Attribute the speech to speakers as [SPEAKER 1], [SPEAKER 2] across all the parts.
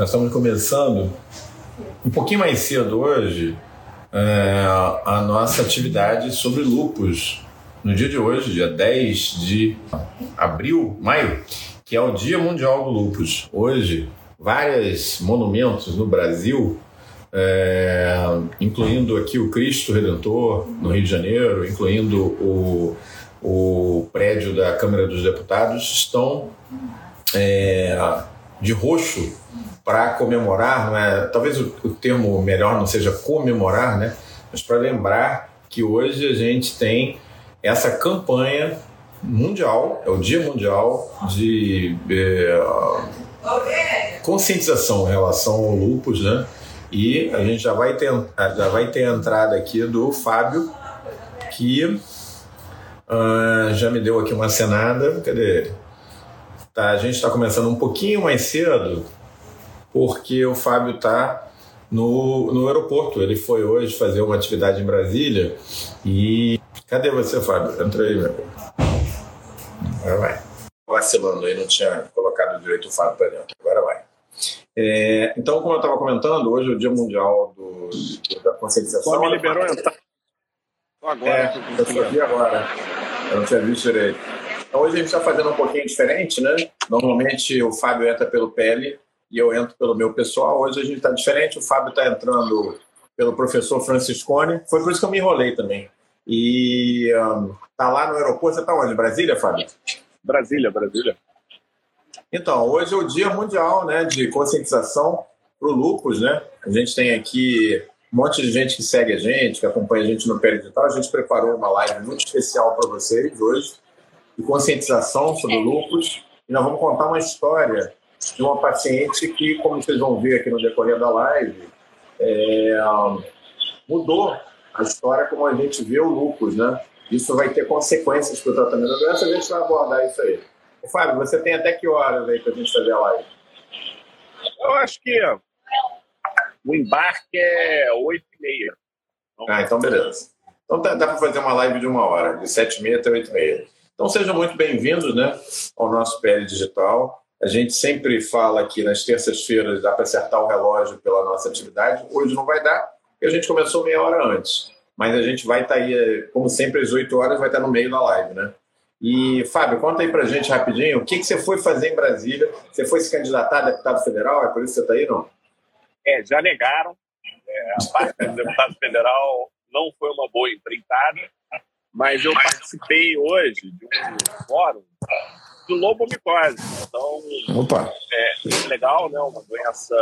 [SPEAKER 1] Nós estamos começando um pouquinho mais cedo hoje é, a nossa atividade sobre lupus. No dia de hoje, dia 10 de abril, maio, que é o Dia Mundial do Lupus. Hoje, vários monumentos no Brasil, é, incluindo aqui o Cristo Redentor, no Rio de Janeiro, incluindo o, o prédio da Câmara dos Deputados, estão é, de roxo para comemorar, é, talvez o, o, termo melhor não seja comemorar, né? mas para lembrar que hoje a gente tem essa campanha mundial, é o Dia Mundial de é, conscientização em relação ao lupus, né? E a gente já vai ter, já vai ter a entrada aqui do Fábio, que uh, já me deu aqui uma cenada. Cadê ele? Tá, a gente está começando um pouquinho mais cedo, porque o Fábio está no, no aeroporto. Ele foi hoje fazer uma atividade em Brasília e. Cadê você, Fábio? Entra aí, meu. Agora vai. Vacilando aí, não tinha colocado direito o Fábio para dentro. Agora vai. É, então, como eu estava comentando, hoje é o Dia Mundial do, da Conscientização. Só
[SPEAKER 2] me liberou entrar.
[SPEAKER 1] Agora. É, eu estou aqui agora. Eu não tinha visto direito. Então, hoje a gente está fazendo um pouquinho diferente, né? Normalmente o Fábio entra pelo PL e eu entro pelo meu pessoal. Hoje a gente está diferente, o Fábio está entrando pelo professor Franciscone. Foi por isso que eu me enrolei também. E um, tá lá no aeroporto. Você está onde? Brasília, Fábio?
[SPEAKER 2] Brasília, Brasília.
[SPEAKER 1] Então, hoje é o Dia Mundial né, de Conscientização para o Lupus, né? A gente tem aqui um monte de gente que segue a gente, que acompanha a gente no Pé Digital. A gente preparou uma live muito especial para vocês hoje, de conscientização sobre o lupus. E nós vamos contar uma história de uma paciente que, como vocês vão ver aqui no decorrer da live, é, mudou a história como a gente vê o lupus, né? Isso vai ter consequências para o tratamento da doença, a gente vai abordar isso aí. Fábio, você tem até que horas aí para a gente fazer a live?
[SPEAKER 2] Eu acho que o embarque é 8 e meia.
[SPEAKER 1] Ah, então beleza. Então dá, dá para fazer uma live de uma hora, de 7 e meia até 8 e meia. Então sejam muito bem-vindos né, ao nosso PL Digital. A gente sempre fala que nas terças-feiras dá para acertar o relógio pela nossa atividade. Hoje não vai dar, porque a gente começou meia hora antes. Mas a gente vai estar tá aí, como sempre, às 8 horas, vai estar tá no meio da live, né? E, Fábio, conta aí pra gente rapidinho, o que, que você foi fazer em Brasília? Você foi se candidatar a deputado federal? É por isso que você está aí, não?
[SPEAKER 2] É, já negaram. É, a parte do deputado federal não foi uma boa empreitada, mas eu participei hoje de um fórum do lobomicose. Então,
[SPEAKER 1] Opa.
[SPEAKER 2] É, legal, né? Uma doença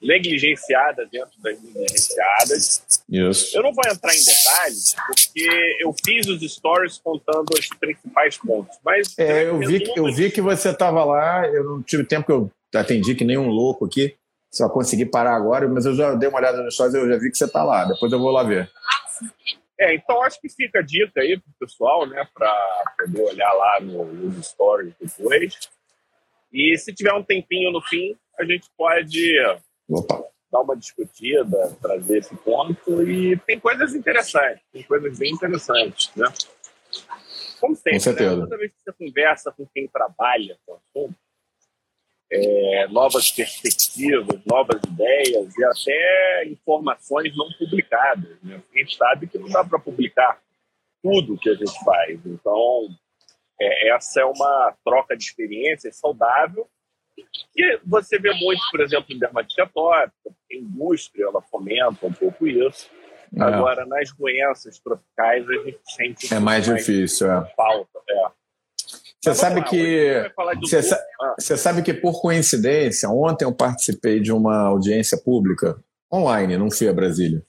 [SPEAKER 2] negligenciada dentro das negligenciadas.
[SPEAKER 1] Isso.
[SPEAKER 2] Eu não vou entrar em detalhes, porque eu fiz os stories contando os principais pontos. Mas
[SPEAKER 1] é, eu, vi, que, eu vi que você estava lá, eu não tive tempo que eu atendi que nem um louco aqui, só consegui parar agora, mas eu já dei uma olhada nos stories, eu já vi que você está lá, depois eu vou lá ver.
[SPEAKER 2] É, então acho que fica a dica aí pro pessoal, né, para poder olhar lá no, nos stories depois. E se tiver um tempinho no fim, a gente pode
[SPEAKER 1] Opa.
[SPEAKER 2] dar uma discutida, trazer esse ponto. E tem coisas interessantes, tem coisas bem interessantes, né? Como sempre, com certeza. Né? toda vez que você conversa com quem trabalha com o assunto, é, novas perspectivas, novas ideias e até informações não publicadas. Né? A gente sabe que não dá para publicar tudo que a gente faz. Então, é, essa é uma troca de experiências saudável que você vê muito, por exemplo, em dermatite atópica, a indústria ela fomenta um pouco isso. É. Agora, nas doenças tropicais, a gente sente.
[SPEAKER 1] É mais, mais difícil, é.
[SPEAKER 2] Falta, é.
[SPEAKER 1] Você sabe que você, sa ah. você sabe que por coincidência ontem eu participei de uma audiência pública online, não fui a Brasília,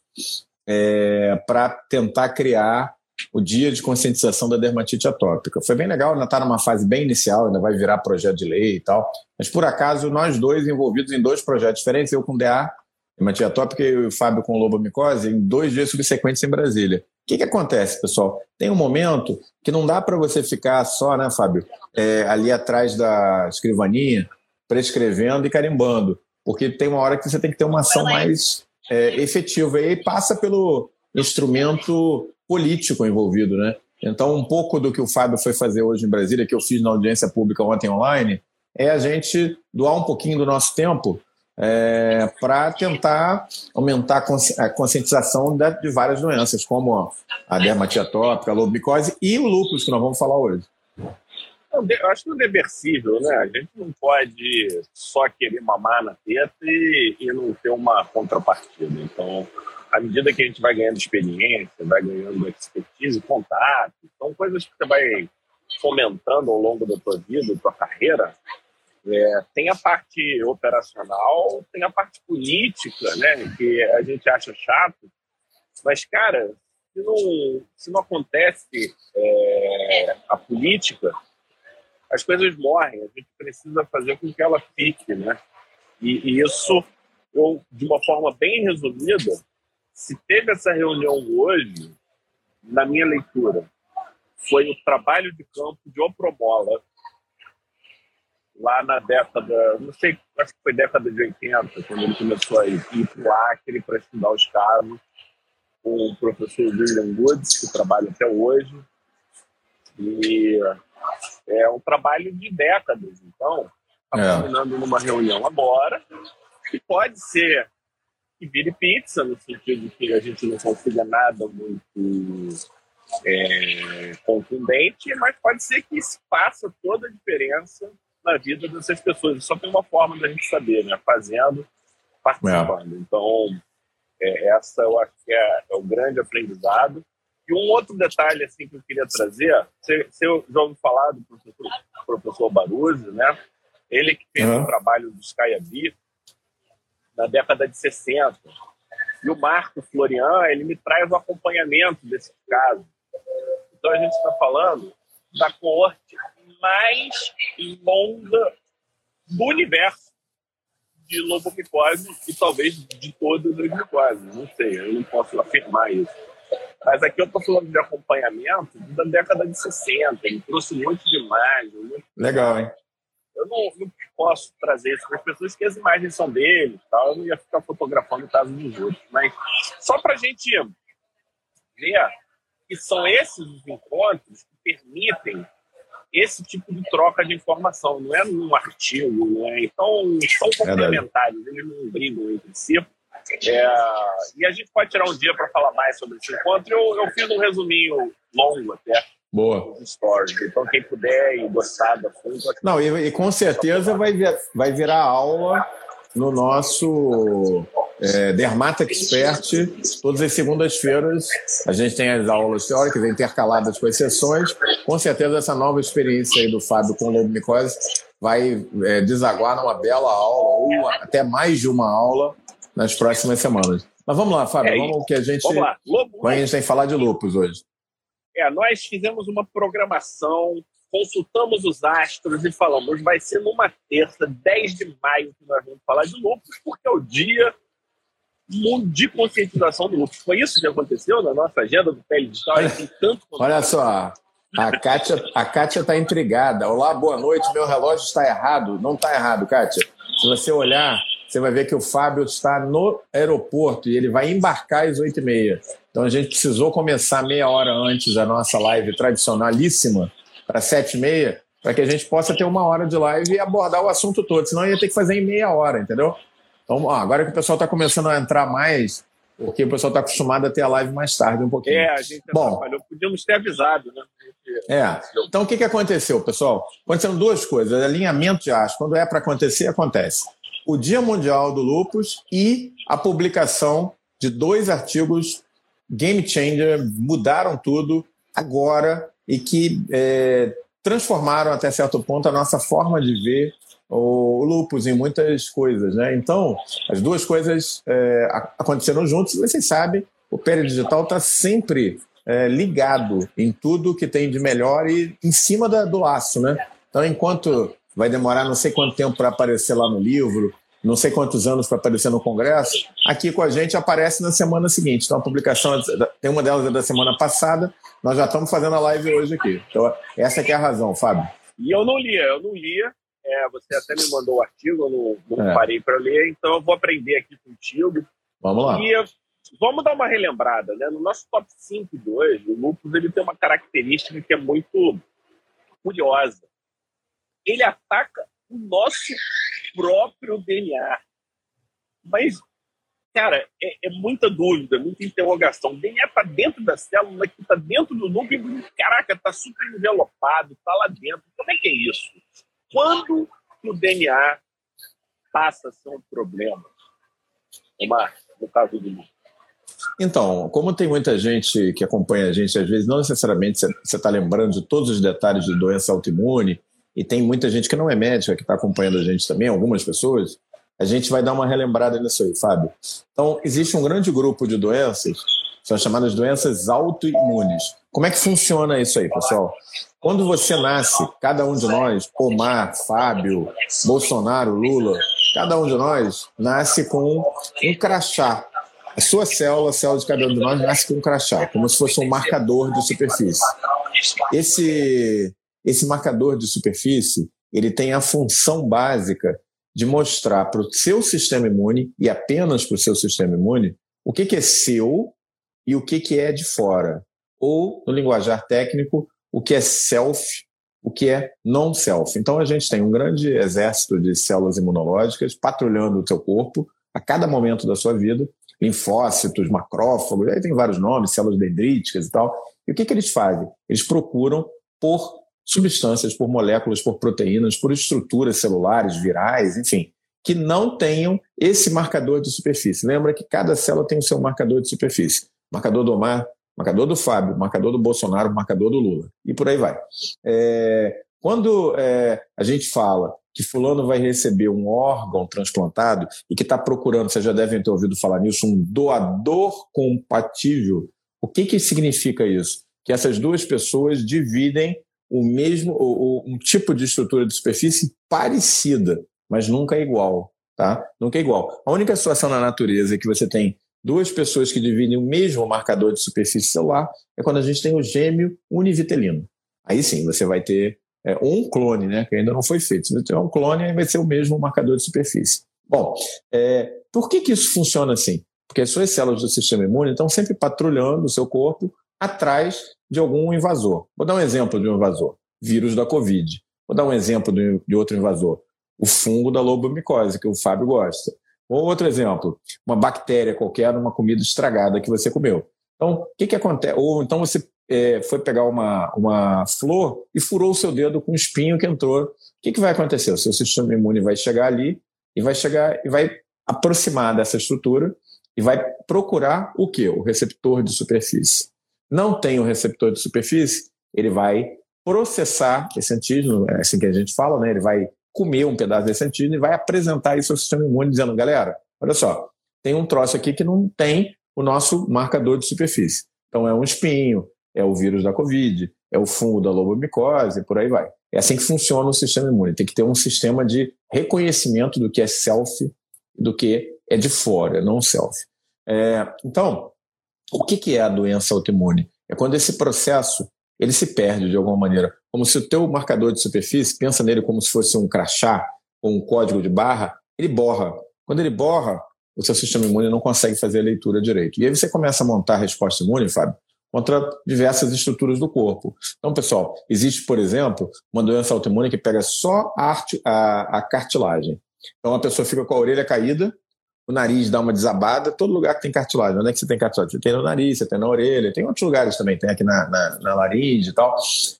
[SPEAKER 1] é, para tentar criar o dia de conscientização da dermatite atópica. Foi bem legal, ainda está numa fase bem inicial, ainda vai virar projeto de lei e tal. Mas por acaso, nós dois envolvidos em dois projetos diferentes, eu com DA, dermatite atópica, e o Fábio com lobomicose, em dois dias subsequentes em Brasília. O que, que acontece, pessoal? Tem um momento que não dá para você ficar só, né, Fábio, é, ali atrás da escrivaninha, prescrevendo e carimbando. Porque tem uma hora que você tem que ter uma ação mais é, efetiva. E aí passa pelo instrumento político envolvido, né? Então, um pouco do que o Fábio foi fazer hoje em Brasília, que eu fiz na audiência pública ontem online, é a gente doar um pouquinho do nosso tempo é, para tentar aumentar a conscientização de várias doenças, como a dermatite atópica, a lobicose e o lúpus, que nós vamos falar hoje.
[SPEAKER 2] Eu acho que é reversível, né? A gente não pode só querer mamar na teta e, e não ter uma contrapartida. Então, à medida que a gente vai ganhando experiência, vai ganhando expertise, contato, são coisas que você vai fomentando ao longo da tua vida, da tua carreira, é, tem a parte operacional, tem a parte política, né, que a gente acha chato, mas, cara, se não, se não acontece é, a política, as coisas morrem, a gente precisa fazer com que ela fique, né? E, e isso, eu, de uma forma bem resumida, se teve essa reunião hoje, na minha leitura, foi o trabalho de campo de Opromola, lá na década, não sei, acho que foi década de 80, quando ele começou a ir, para o Acre para estudar os casos, com o professor William Woods, que trabalha até hoje. E é um trabalho de décadas, então, está é. terminando numa reunião agora, que pode ser que vire pizza, no sentido que a gente não consiga nada muito é, contundente, mas pode ser que isso faça toda a diferença na vida dessas pessoas. Só tem uma forma da gente saber, né? Fazendo, participando. É. Então, é, essa eu acho que é, é, o grande aprendizado. E um outro detalhe assim que eu queria trazer, você, você já ouviu falar do professor, professor Baruzzi, né? Ele que fez uhum. o trabalho do Skyabee na década de 60. E o Marco Florian, ele me traz o acompanhamento desse caso. Então a gente está falando da coorte mais longa do universo de lobomicose e talvez de todas as micoses. Não sei, eu não posso afirmar isso. Mas aqui eu estou falando de acompanhamento da década de 60. Ele trouxe muito de imagem. Muito
[SPEAKER 1] Legal, hein?
[SPEAKER 2] Eu não, não, posso trazer isso para as pessoas que as imagens são dele tal. Eu não ia ficar fotografando o caso dos outros. Mas só para a gente ver que são esses os encontros que permitem esse tipo de troca de informação, não é num artigo, né? então são complementares, eles não brigam entre si. É, e a gente pode tirar um dia para falar mais sobre esse encontro. Eu, eu fiz um resuminho longo até.
[SPEAKER 1] Boa.
[SPEAKER 2] Stories. Então, quem puder e gostar da fundo.
[SPEAKER 1] Não, e, e, com certeza vai, vir, vai virar aula no nosso é, Dermata Expert, todas as segundas-feiras. A gente tem as aulas teóricas intercaladas com as sessões. Com certeza, essa nova experiência aí do Fábio com lobomicose vai é, desaguar numa bela aula, ou até mais de uma aula, nas próximas semanas. Mas vamos lá, Fábio, é vamos que a gente. Vamos lá. Lobo, a gente tem que falar de lupus hoje.
[SPEAKER 2] É, nós fizemos uma programação, consultamos os astros e falamos, vai ser numa terça, 10 de maio, que nós vamos falar de lupus, porque é o dia de conscientização do lúpus. Foi isso que aconteceu na nossa agenda do Pele Digital? Olha,
[SPEAKER 1] só, a Kátia a Kátia está intrigada. Olá, boa noite. Meu relógio está errado. Não está errado, Kátia. Se você olhar, você vai ver que o Fábio está no aeroporto e ele vai embarcar às 8h30. Então a gente precisou começar meia hora antes a nossa live tradicionalíssima, para 7h30, para que a gente possa ter uma hora de live e abordar o assunto todo. Senão ia ter que fazer em meia hora, entendeu? Então, ó, agora que o pessoal está começando a entrar mais, porque o pessoal está acostumado a ter a live mais tarde um pouquinho.
[SPEAKER 2] É, a gente Bom, podíamos ter avisado, né?
[SPEAKER 1] É. Então, o que, que aconteceu, pessoal? Aconteceram duas coisas. Alinhamento de astros. Quando é para acontecer, acontece. O Dia Mundial do Lupus e a publicação de dois artigos game changer, mudaram tudo agora e que é, transformaram até certo ponto a nossa forma de ver o lupus em muitas coisas, né? Então, as duas coisas é, aconteceram juntas. Vocês sabem, o Pérez Digital está sempre é, ligado em tudo que tem de melhor e em cima da, do laço, né? Então, enquanto vai demorar não sei quanto tempo para aparecer lá no livro, não sei quantos anos para aparecer no Congresso, aqui com a gente aparece na semana seguinte. Então, a publicação, tem uma delas é da semana passada, nós já estamos fazendo a live hoje aqui. Então, essa que é a razão, Fábio.
[SPEAKER 2] E eu não lia, eu não lia, é, você até me mandou o artigo, eu não, não é. parei para ler, então eu vou aprender aqui contigo.
[SPEAKER 1] Vamos lá.
[SPEAKER 2] E vamos dar uma relembrada, né? No nosso top 5 de hoje, o lúpus ele tem uma característica que é muito curiosa. Ele ataca o nosso próprio DNA. Mas, cara, é, é muita dúvida, muita interrogação. DNA para dentro da célula, que está dentro do núcleo, caraca, está super envelopado, está lá dentro. Como é que é isso? Quando o DNA passa a ser um problema? Omar, no caso do núcleo.
[SPEAKER 1] Então, como tem muita gente que acompanha a gente, às vezes não necessariamente você está lembrando de todos os detalhes de doença autoimune, e tem muita gente que não é médica que está acompanhando a gente também, algumas pessoas, a gente vai dar uma relembrada nisso aí, Fábio. Então, existe um grande grupo de doenças, são chamadas doenças autoimunes. Como é que funciona isso aí, pessoal? Quando você nasce, cada um de nós, Omar, Fábio, Bolsonaro, Lula, cada um de nós nasce com um crachá a sua célula, a célula de cada um de nós, nasce com um crachá, como se fosse um marcador de superfície. Esse, esse marcador de superfície, ele tem a função básica de mostrar para o seu sistema imune, e apenas para o seu sistema imune, o que, que é seu e o que, que é de fora. Ou, no linguajar técnico, o que é self, o que é non-self. Então, a gente tem um grande exército de células imunológicas patrulhando o seu corpo a cada momento da sua vida, linfócitos, macrófagos, aí tem vários nomes, células dendríticas e tal. E o que, que eles fazem? Eles procuram por substâncias, por moléculas, por proteínas, por estruturas celulares, virais, enfim, que não tenham esse marcador de superfície. Lembra que cada célula tem o seu marcador de superfície. Marcador do Omar, marcador do Fábio, marcador do Bolsonaro, marcador do Lula. E por aí vai. É, quando é, a gente fala que fulano vai receber um órgão transplantado e que está procurando, vocês já devem ter ouvido falar nisso, um doador compatível. O que, que significa isso? Que essas duas pessoas dividem o mesmo, o, um tipo de estrutura de superfície parecida, mas nunca é igual, tá? Nunca é igual. A única situação na natureza que você tem duas pessoas que dividem o mesmo marcador de superfície celular é quando a gente tem o gêmeo univitelino. Aí sim, você vai ter é, um clone, né, que ainda não foi feito. Se você tiver um clone, aí vai ser o mesmo marcador de superfície. Bom, é, por que, que isso funciona assim? Porque as suas células do sistema imune estão sempre patrulhando o seu corpo atrás de algum invasor. Vou dar um exemplo de um invasor: vírus da Covid. Vou dar um exemplo de outro invasor: o fungo da lobomicose, que o Fábio gosta. Ou outro exemplo: uma bactéria qualquer numa comida estragada que você comeu. Então, o que, que acontece? Ou então você é, foi pegar uma, uma flor e furou o seu dedo com um espinho que entrou. O que, que vai acontecer? O seu sistema imune vai chegar ali e vai chegar e vai aproximar dessa estrutura e vai procurar o que? O receptor de superfície. Não tem o receptor de superfície, ele vai processar esse antígeno, é assim que a gente fala, né? Ele vai comer um pedaço desse antígeno e vai apresentar isso ao sistema imune, dizendo: galera, olha só, tem um troço aqui que não tem o nosso marcador de superfície. Então é um espinho, é o vírus da Covid, é o fungo da lobomicose, por aí vai. É assim que funciona o sistema imune. Tem que ter um sistema de reconhecimento do que é self do que é de fora, não self. É, então, o que, que é a doença autoimune? É quando esse processo ele se perde de alguma maneira. Como se o teu marcador de superfície, pensa nele como se fosse um crachá ou um código de barra, ele borra. Quando ele borra, o seu sistema imune não consegue fazer a leitura direito. E aí você começa a montar a resposta imune, Fábio, contra diversas estruturas do corpo. Então, pessoal, existe, por exemplo, uma doença autoimune que pega só a, a, a cartilagem. Então, a pessoa fica com a orelha caída, o nariz dá uma desabada, todo lugar que tem cartilagem. Onde é que você tem cartilagem? Você tem no nariz, você tem na orelha, tem outros lugares também, tem aqui na, na, na laringe e tal.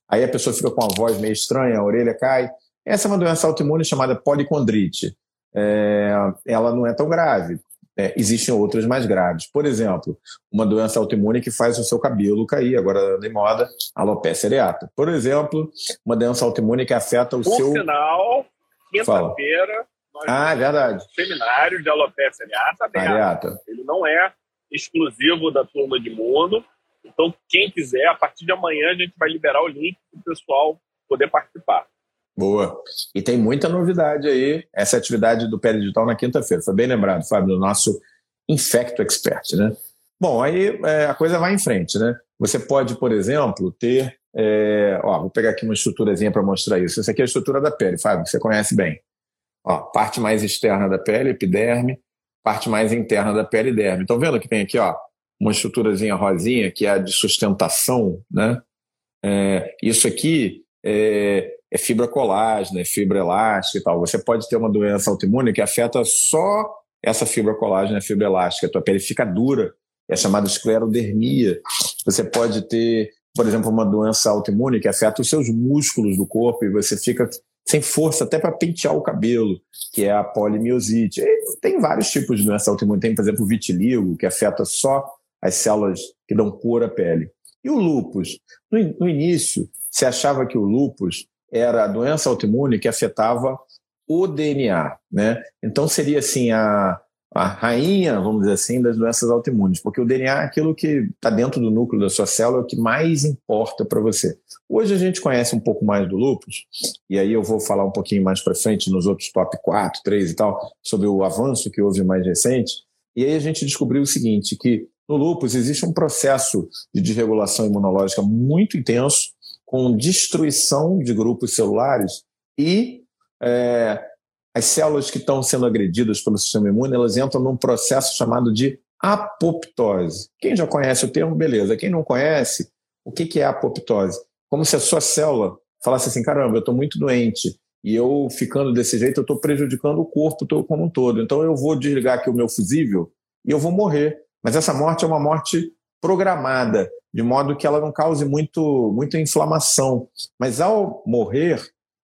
[SPEAKER 1] Aí a pessoa fica com a voz meio estranha, a orelha cai. Essa é uma doença autoimune chamada policondrite. É, ela não é tão grave, é, existem outras mais graves. Por exemplo, uma doença autoimune que faz o seu cabelo cair, agora de moda, alopecia areata. Por exemplo, uma doença autoimune que afeta o
[SPEAKER 2] Por
[SPEAKER 1] seu...
[SPEAKER 2] Por sinal, quinta-feira,
[SPEAKER 1] ah, é verdade.
[SPEAKER 2] Seminário de alopecia areata. Areata. Ele não é exclusivo da turma de imuno. Então, quem quiser, a partir de amanhã a gente vai liberar o link para o pessoal poder participar.
[SPEAKER 1] Boa. E tem muita novidade aí. Essa atividade do Pé Digital na quinta-feira. Foi bem lembrado, Fábio, do nosso Infecto Expert, né? Bom, aí é, a coisa vai em frente, né? Você pode, por exemplo, ter. É, ó, vou pegar aqui uma estruturazinha para mostrar isso. Essa aqui é a estrutura da pele, Fábio, que você conhece bem. Ó, parte mais externa da pele, epiderme, parte mais interna da pele, derme. Estão vendo que tem aqui, ó, uma estruturazinha rosinha, que é a de sustentação, né? É, isso aqui é, é fibra colágena, é fibra elástica e tal. Você pode ter uma doença autoimune que afeta só essa fibra colágena, a fibra elástica. A tua pele fica dura, é chamada esclerodermia. Você pode ter, por exemplo, uma doença autoimune que afeta os seus músculos do corpo e você fica sem força até para pentear o cabelo, que é a polimiosite. Tem vários tipos de doença autoimune. Tem, por exemplo, o vitiligo, que afeta só as células que dão cor à pele. E o lúpus? No, no início, se achava que o lúpus era a doença autoimune que afetava o DNA, né? Então seria assim a, a rainha, vamos dizer assim, das doenças autoimunes, porque o DNA é aquilo que está dentro do núcleo da sua célula, é o que mais importa para você. Hoje a gente conhece um pouco mais do lúpus, e aí eu vou falar um pouquinho mais para frente nos outros top 4, 3 e tal, sobre o avanço que houve mais recente, e aí a gente descobriu o seguinte, que no lúpus existe um processo de desregulação imunológica muito intenso, com destruição de grupos celulares e é, as células que estão sendo agredidas pelo sistema imune, elas entram num processo chamado de apoptose. Quem já conhece o termo, beleza. Quem não conhece, o que é apoptose? Como se a sua célula falasse assim, caramba, eu estou muito doente e eu ficando desse jeito, eu estou prejudicando o corpo como um todo. Então eu vou desligar aqui o meu fusível e eu vou morrer. Mas essa morte é uma morte programada, de modo que ela não cause muito, muita inflamação. Mas ao morrer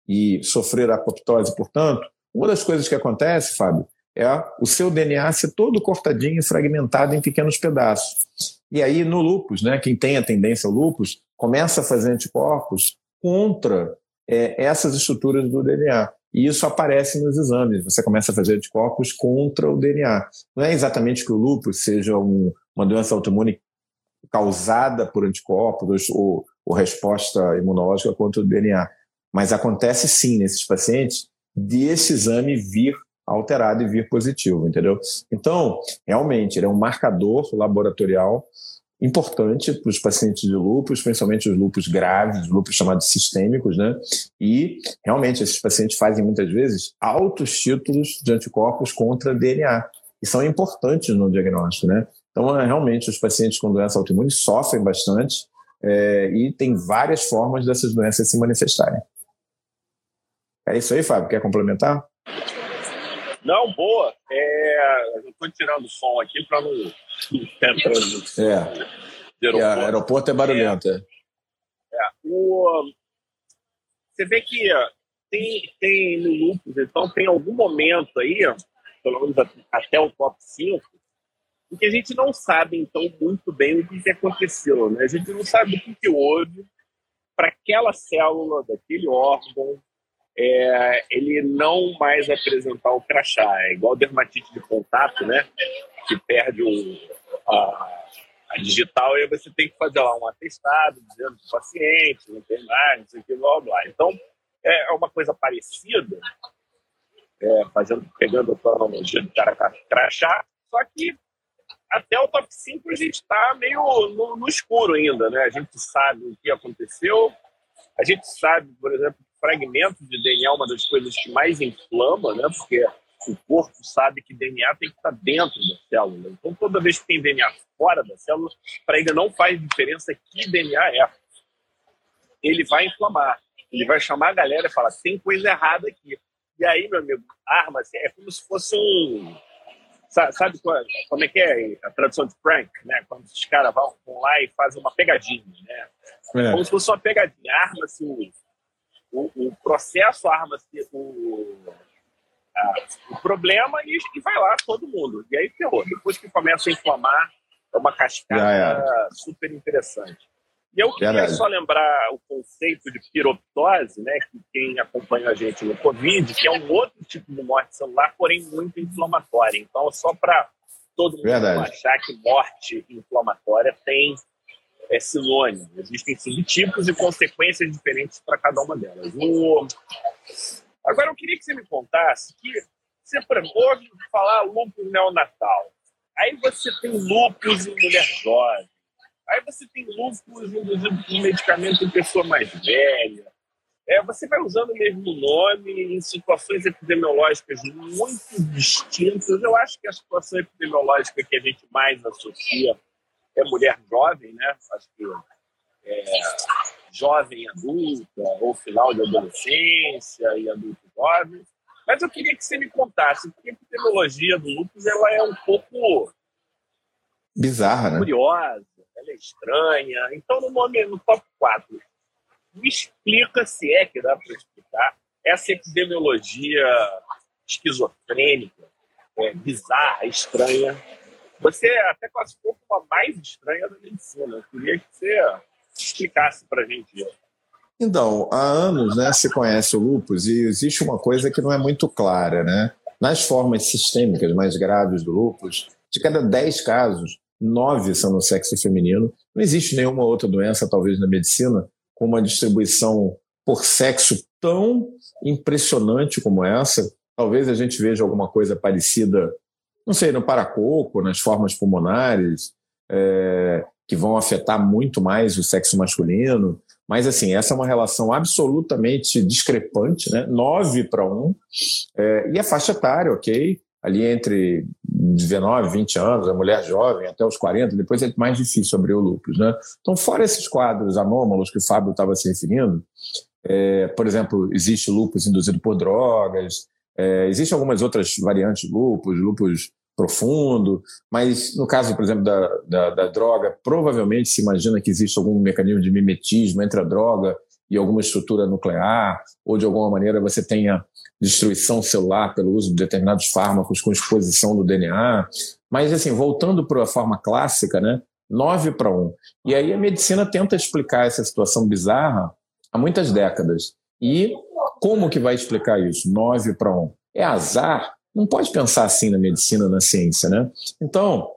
[SPEAKER 1] e sofrer apoptose, portanto, uma das coisas que acontece, Fábio, é o seu DNA ser todo cortadinho e fragmentado em pequenos pedaços. E aí, no lupus, né, quem tem a tendência ao lupus, começa a fazer anticorpos contra é, essas estruturas do DNA. E isso aparece nos exames. Você começa a fazer anticorpos contra o DNA. Não é exatamente que o lupus seja um, uma doença autoimune causada por anticorpos ou, ou resposta imunológica contra o DNA. Mas acontece sim nesses pacientes desse exame vir alterado e vir positivo, entendeu? Então, realmente, ele é um marcador laboratorial importante para os pacientes de lúpus, principalmente os lúpus graves, os lúpus chamados sistêmicos, né? E realmente esses pacientes fazem muitas vezes altos títulos de anticorpos contra DNA e são importantes no diagnóstico, né? Então, é, realmente, os pacientes com doença autoimune sofrem bastante é, e tem várias formas dessas doenças se manifestarem. É isso aí, Fábio. Quer complementar?
[SPEAKER 2] Não, boa. É, eu estou tirando o som aqui para não ter
[SPEAKER 1] É. Aeroporto. É, aeroporto é barulhento. É.
[SPEAKER 2] é. O, você vê que tem, tem no Lupus, então tem algum momento aí, pelo menos até o top 5, em que a gente não sabe, então, muito bem o que aconteceu. Né? A gente não sabe o que, que houve para aquela célula daquele órgão é, ele não mais apresentar o crachá. É igual dermatite de contato, né? Que perde o, a, a digital e você tem que fazer lá um atestado dizendo que o paciente não tem mais, não sei o que, blá, blá. Então, é, é uma coisa parecida, é, fazendo, pegando a cronologia do cara crachá, só que até o top 5 a gente está meio no, no, escuro ainda, né? A gente sabe o que aconteceu, a gente sabe, por exemplo, fragmentos de DNA é uma das coisas que mais inflama, né? Porque o corpo sabe que DNA tem que estar dentro da célula. Então, toda vez que tem DNA fora da célula, para ele não faz diferença que DNA é. Ele vai inflamar. Ele vai chamar a galera e falar: tem coisa errada aqui. E aí, meu amigo, arma assim, é como se fosse um. Sabe como é que é a tradução de prank, né? Quando os caras vão, lá e fazem uma pegadinha, né? É. Como se fosse uma pegadinha. Arma-se o o, o processo arma-se o, o problema e, e, vai lá todo mundo. E aí ferrou. Depois que começa a inflamar, é uma cascata super interessante. E eu queria só lembrar o conceito de piroptose, né, que quem acompanha a gente no Covid, que é um outro tipo de morte celular, porém muito inflamatória. Então, só para todo mundo Verdade. achar que morte inflamatória tem é sinônimo. Existem subtipos e consequências diferentes para cada uma delas. O... Agora, eu queria que você me contasse que você ouve falar lúpus neonatal. Aí você tem lúpus em mulher jovem. Aí você tem lúpus induzido por medicamento em pessoa mais velha. É, você vai usando o mesmo nome em situações epidemiológicas muito distintas. Eu acho que a situação epidemiológica que a gente mais associa é mulher jovem, né? Acho que é, jovem adulta, ou final de adolescência e adulto jovem. Mas eu queria que você me contasse, porque a epidemiologia do lúpus ela é um pouco
[SPEAKER 1] bizarra, né?
[SPEAKER 2] Curiosa, ela é estranha. Então, no nome, no top 4, me explica se é que dá para explicar essa epidemiologia esquizofrênica, é, bizarra, estranha. Você até classificou como a mais estranha da medicina. Eu queria que você explicasse para a gente isso.
[SPEAKER 1] Então, há anos né, se conhece o lúpus e existe uma coisa que não é muito clara. Né? Nas formas sistêmicas mais graves do lúpus, de cada 10 casos, 9 são no sexo feminino. Não existe nenhuma outra doença, talvez na medicina, com uma distribuição por sexo tão impressionante como essa. Talvez a gente veja alguma coisa parecida, não sei, no paracoco, nas formas pulmonares, é, que vão afetar muito mais o sexo masculino. Mas, assim, essa é uma relação absolutamente discrepante, né? 9 para 1. É, e a faixa etária, ok? Ali entre 19, 20 anos, a mulher jovem, até os 40, depois é mais difícil abrir o lúpus, né? Então, fora esses quadros anômalos que o Fábio estava se referindo, é, por exemplo, existe lúpus induzido por drogas, é, existem algumas outras variantes de lúpus, lúpus profundo, mas no caso, por exemplo, da, da, da, droga, provavelmente se imagina que existe algum mecanismo de mimetismo entre a droga e alguma estrutura nuclear, ou de alguma maneira você tenha destruição celular pelo uso de determinados fármacos com exposição do DNA. Mas, assim, voltando para a forma clássica, né? 9 para 1. E aí a medicina tenta explicar essa situação bizarra há muitas décadas. E como que vai explicar isso? 9 para 1. É azar? Não pode pensar assim na medicina, na ciência, né? Então,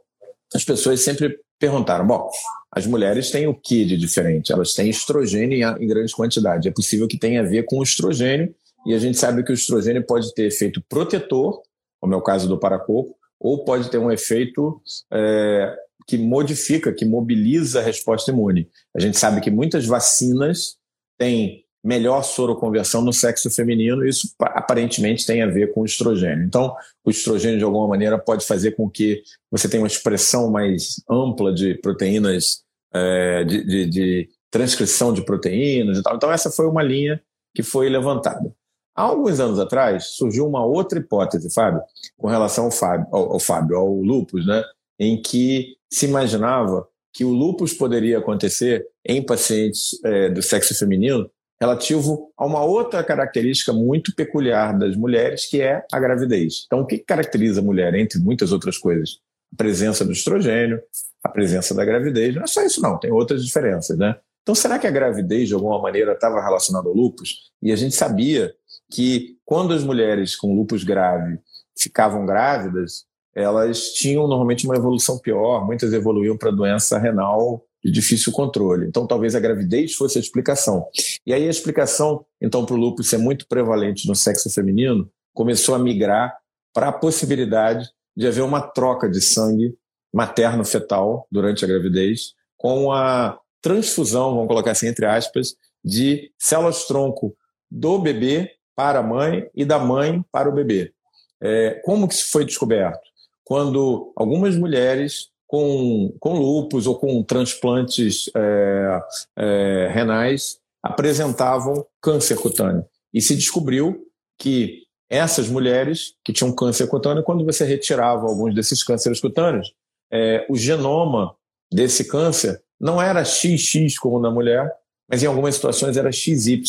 [SPEAKER 1] as pessoas sempre perguntaram: bom, as mulheres têm o que de diferente? Elas têm estrogênio em, grande quantidade. É possível que tenha a ver com o estrogênio, e a gente sabe que o estrogênio pode ter efeito protetor, como é o caso do paracoco, ou pode ter um efeito é, que modifica, que mobiliza a resposta imune. A gente sabe que muitas vacinas têm melhor soroconversão no sexo feminino, isso aparentemente tem a ver com o estrogênio. Então, o estrogênio, de alguma maneira, pode fazer com que você tenha uma expressão mais ampla de proteínas, é, de, de, de, transcrição de proteínas e tal. Então, essa foi uma linha que foi levantada. Há alguns anos atrás, surgiu uma outra hipótese, Fábio, com relação ao Fábio, ao, ao, Fábio, ao lupus, né, em que se imaginava que o lupus poderia acontecer em pacientes é, do sexo feminino relativo a uma outra característica muito peculiar das mulheres, que é a gravidez. Então, o que caracteriza a mulher, entre muitas outras coisas? A presença do estrogênio, a presença da gravidez. Não é só isso, não, tem outras diferenças, né? Então, será que a gravidez, de alguma maneira, estava relacionada ao lúpus? E a gente sabia que quando as mulheres com lúpus grave ficavam grávidas, elas tinham normalmente uma evolução pior, muitas evoluíam para doença renal de difícil controle. Então, talvez a gravidez fosse a explicação. E aí a explicação, então, para o lúpus ser muito prevalente no sexo feminino, começou a migrar para a possibilidade de haver uma troca de sangue materno-fetal durante a gravidez, com a transfusão, vamos colocar assim entre aspas, de células-tronco do bebê para a mãe e da mãe para o bebê. É, como que isso foi descoberto? Quando algumas mulheres com, com lupus ou com transplantes é, é, renais apresentavam câncer cutâneo. E se descobriu que essas mulheres que tinham câncer cutâneo, quando você retirava alguns desses cânceres cutâneos, é, o genoma desse câncer não era XX como na mulher, mas em algumas situações era XY.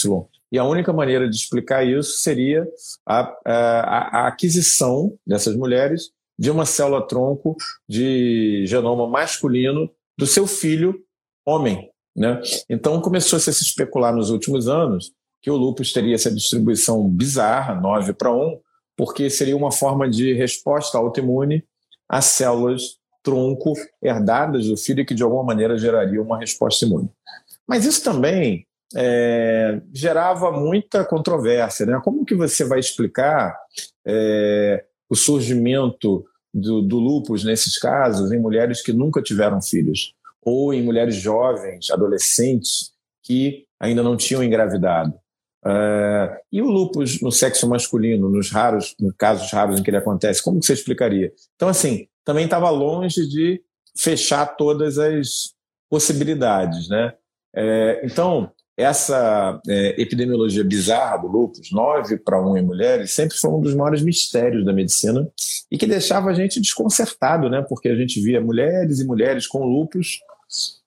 [SPEAKER 1] E a única maneira de explicar isso seria a, a, a aquisição dessas mulheres de uma célula-tronco de genoma masculino do seu filho homem. Né? Então começou -se a se especular nos últimos anos que o lúpus teria essa distribuição bizarra, 9 para 1, porque seria uma forma de resposta autoimune a células tronco herdadas do filho que de alguma maneira geraria uma resposta imune. Mas isso também é, gerava muita controvérsia. Né? Como que você vai explicar é, o surgimento do, do lupus nesses casos em mulheres que nunca tiveram filhos ou em mulheres jovens, adolescentes que ainda não tinham engravidado. Uh, e o lupus no sexo masculino, nos raros, nos casos raros em que ele acontece, como que você explicaria? Então, assim, também estava longe de fechar todas as possibilidades, né? É, então, essa é, epidemiologia bizarra do lúpus, 9 para 1 em mulheres, sempre foi um dos maiores mistérios da medicina e que deixava a gente desconcertado, né? Porque a gente via mulheres e mulheres com lúpus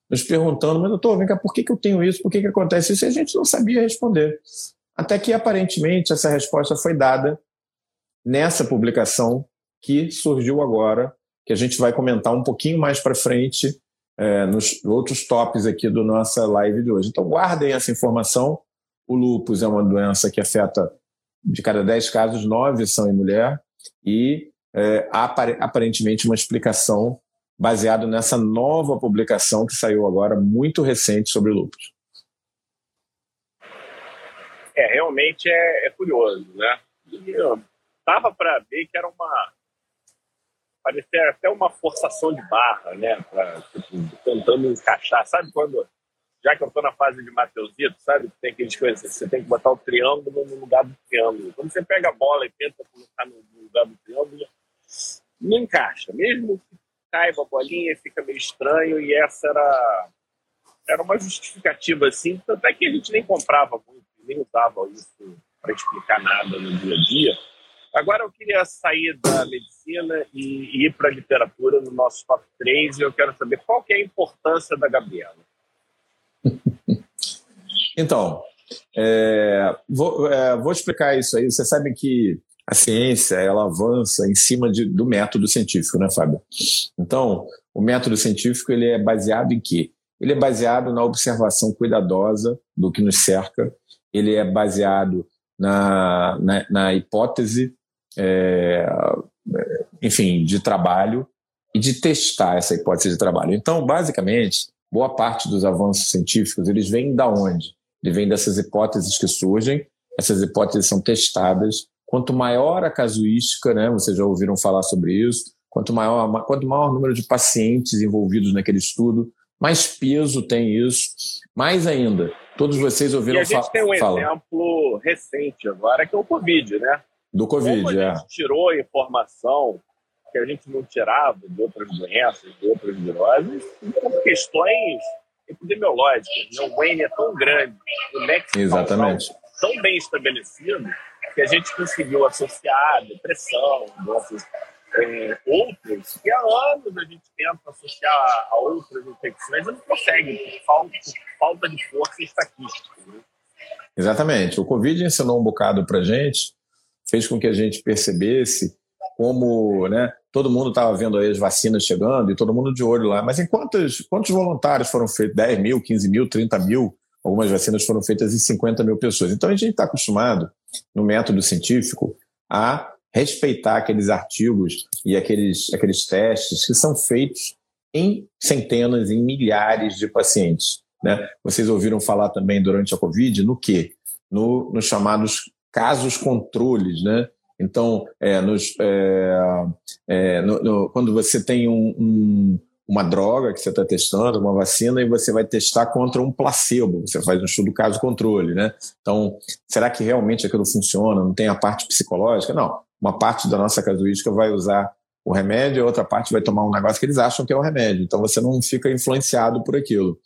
[SPEAKER 1] nos perguntando, mas doutor, vem cá, por que, que eu tenho isso? Por que, que acontece isso? E a gente não sabia responder. Até que, aparentemente, essa resposta foi dada nessa publicação que surgiu agora, que a gente vai comentar um pouquinho mais para frente é, nos outros tops aqui do nossa live de hoje. Então, guardem essa informação. O lúpus é uma doença que afeta, de cada 10 casos, 9 são em mulher, e é, há aparentemente uma explicação baseada nessa nova publicação que saiu agora, muito recente, sobre o lúpus.
[SPEAKER 2] É, realmente é, é curioso, né? E tava para ver que era uma parecia até uma forçação de barra, né? Pra, tipo, tentando encaixar. Sabe quando, já que eu estou na fase de Mateusito, sabe? Tem aquelas coisas, você tem que botar o triângulo no lugar do triângulo. Quando você pega a bola e tenta colocar no lugar do triângulo, não encaixa. Mesmo que caiba a bolinha, fica meio estranho. E essa era, era uma justificativa, assim. Tanto é que a gente nem comprava muito, nem usava isso para explicar nada no dia a dia Agora eu queria sair da medicina e ir para a literatura no nosso top 3 e eu quero saber qual que é a importância da Gabriela.
[SPEAKER 1] então, é, vou, é, vou, explicar isso aí. Você sabe que a ciência ela avança em cima de, do método científico, né, Fábio? Então, o método científico ele é baseado em quê? Ele é baseado na observação cuidadosa do que nos cerca, ele é baseado na, na, na hipótese é, enfim, de trabalho e de testar essa hipótese de trabalho. Então, basicamente, boa parte dos avanços científicos, eles vêm da onde? Eles vêm dessas hipóteses que surgem, essas hipóteses são testadas. Quanto maior a casuística, né, vocês já ouviram falar sobre isso, quanto maior, quanto maior o número de pacientes envolvidos naquele estudo, mais peso tem isso. Mais ainda, todos vocês ouviram falar.
[SPEAKER 2] A gente tem um exemplo recente agora, que é o Covid, né?
[SPEAKER 1] Do Covid,
[SPEAKER 2] Como a gente é. tirou informação que a gente não tirava de outras doenças, de outras viroses, por questões epidemiológicas. Né? O Wayne é tão grande, o
[SPEAKER 1] Exatamente.
[SPEAKER 2] É tão bem estabelecido, que a gente conseguiu associar depressão, doenças é, outras, que há anos a gente tenta associar a outras infecções e não consegue, por falta, por falta de força estatística. Né?
[SPEAKER 1] Exatamente. O Covid ensinou um bocado para gente fez com que a gente percebesse como né, todo mundo estava vendo aí as vacinas chegando e todo mundo de olho lá. Mas em quantos, quantos voluntários foram feitos? 10 mil, 15 mil, 30 mil? Algumas vacinas foram feitas em 50 mil pessoas. Então a gente está acostumado, no método científico, a respeitar aqueles artigos e aqueles, aqueles testes que são feitos em centenas, em milhares de pacientes. Né? Vocês ouviram falar também durante a Covid no quê? No, nos chamados casos controles, né? Então, é, nos, é, é, no, no, quando você tem um, um, uma droga que você está testando, uma vacina, e você vai testar contra um placebo, você faz um estudo caso controle, né? Então, será que realmente aquilo funciona? Não tem a parte psicológica? Não. Uma parte da nossa casuística vai usar o remédio, a outra parte vai tomar um negócio que eles acham que é o remédio. Então você não fica influenciado por aquilo.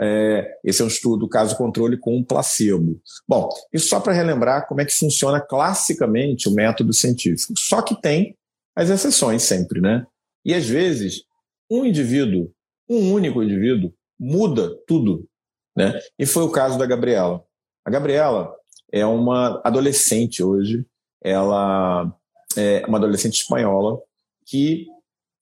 [SPEAKER 1] É, esse é um estudo caso-controle com um placebo. Bom, isso só para relembrar como é que funciona classicamente o método científico. Só que tem as exceções sempre, né? E às vezes, um indivíduo, um único indivíduo, muda tudo. Né? E foi o caso da Gabriela. A Gabriela é uma adolescente hoje, ela é uma adolescente espanhola que,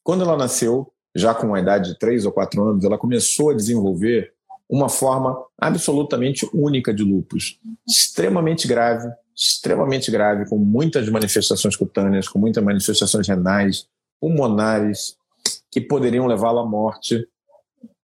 [SPEAKER 1] quando ela nasceu, já com uma idade de 3 ou 4 anos, ela começou a desenvolver uma forma absolutamente única de lupus, extremamente grave, extremamente grave, com muitas manifestações cutâneas, com muitas manifestações renais, pulmonares, que poderiam levá-la à morte,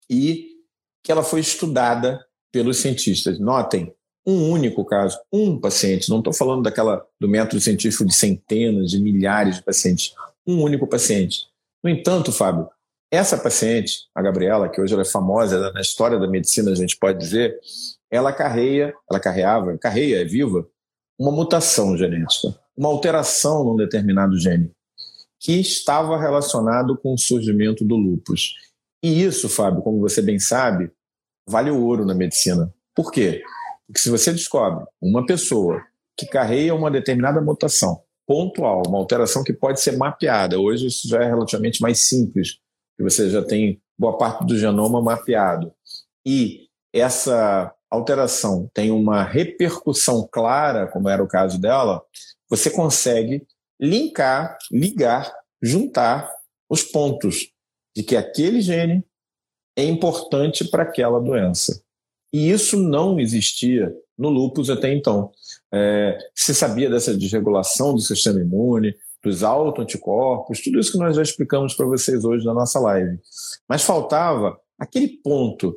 [SPEAKER 1] e que ela foi estudada pelos cientistas. Notem, um único caso, um paciente, não estou falando daquela do método científico de centenas, de milhares de pacientes, um único paciente. No entanto, Fábio, essa paciente, a Gabriela, que hoje ela é famosa na história da medicina, a gente pode dizer, ela carreia, ela carreava, carreia, é viva, uma mutação genética, uma alteração num determinado gene, que estava relacionado com o surgimento do lúpus. E isso, Fábio, como você bem sabe, vale ouro na medicina. Por quê? Porque se você descobre uma pessoa que carrega uma determinada mutação pontual, uma alteração que pode ser mapeada, hoje isso já é relativamente mais simples, você já tem boa parte do genoma mapeado, e essa alteração tem uma repercussão clara, como era o caso dela, você consegue linkar, ligar, juntar os pontos de que aquele gene é importante para aquela doença. E isso não existia no lúpus até então. É, se sabia dessa desregulação do sistema imune, dos autoanticorpos, tudo isso que nós já explicamos para vocês hoje na nossa live. Mas faltava aquele ponto,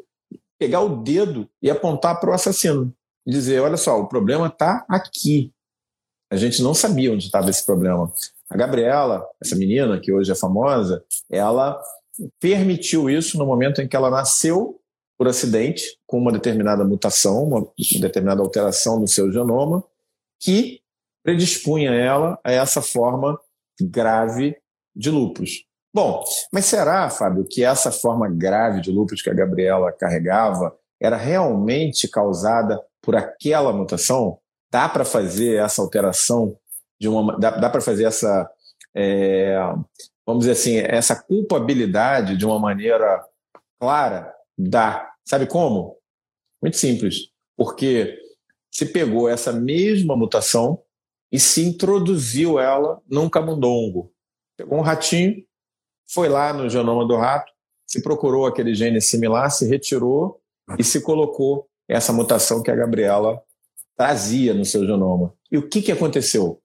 [SPEAKER 1] pegar o dedo e apontar para o assassino. Dizer, olha só, o problema está aqui. A gente não sabia onde estava esse problema. A Gabriela, essa menina que hoje é famosa, ela permitiu isso no momento em que ela nasceu por acidente, com uma determinada mutação, uma determinada alteração no seu genoma, que predispunha ela a essa forma grave de lúpus. Bom, mas será, Fábio, que essa forma grave de lúpus que a Gabriela carregava era realmente causada por aquela mutação? Dá para fazer essa alteração de uma, dá, dá para fazer essa, é, vamos dizer assim, essa culpabilidade de uma maneira clara? Dá. Sabe como? Muito simples. Porque se pegou essa mesma mutação e se introduziu ela num camundongo. Pegou um ratinho, foi lá no genoma do rato, se procurou aquele gene similar, se retirou e se colocou essa mutação que a Gabriela trazia no seu genoma. E o que, que aconteceu?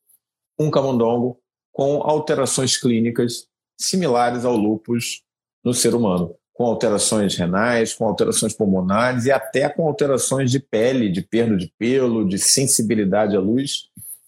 [SPEAKER 1] Um camundongo com alterações clínicas similares ao lúpus no ser humano, com alterações renais, com alterações pulmonares e até com alterações de pele, de perda de pelo, de sensibilidade à luz,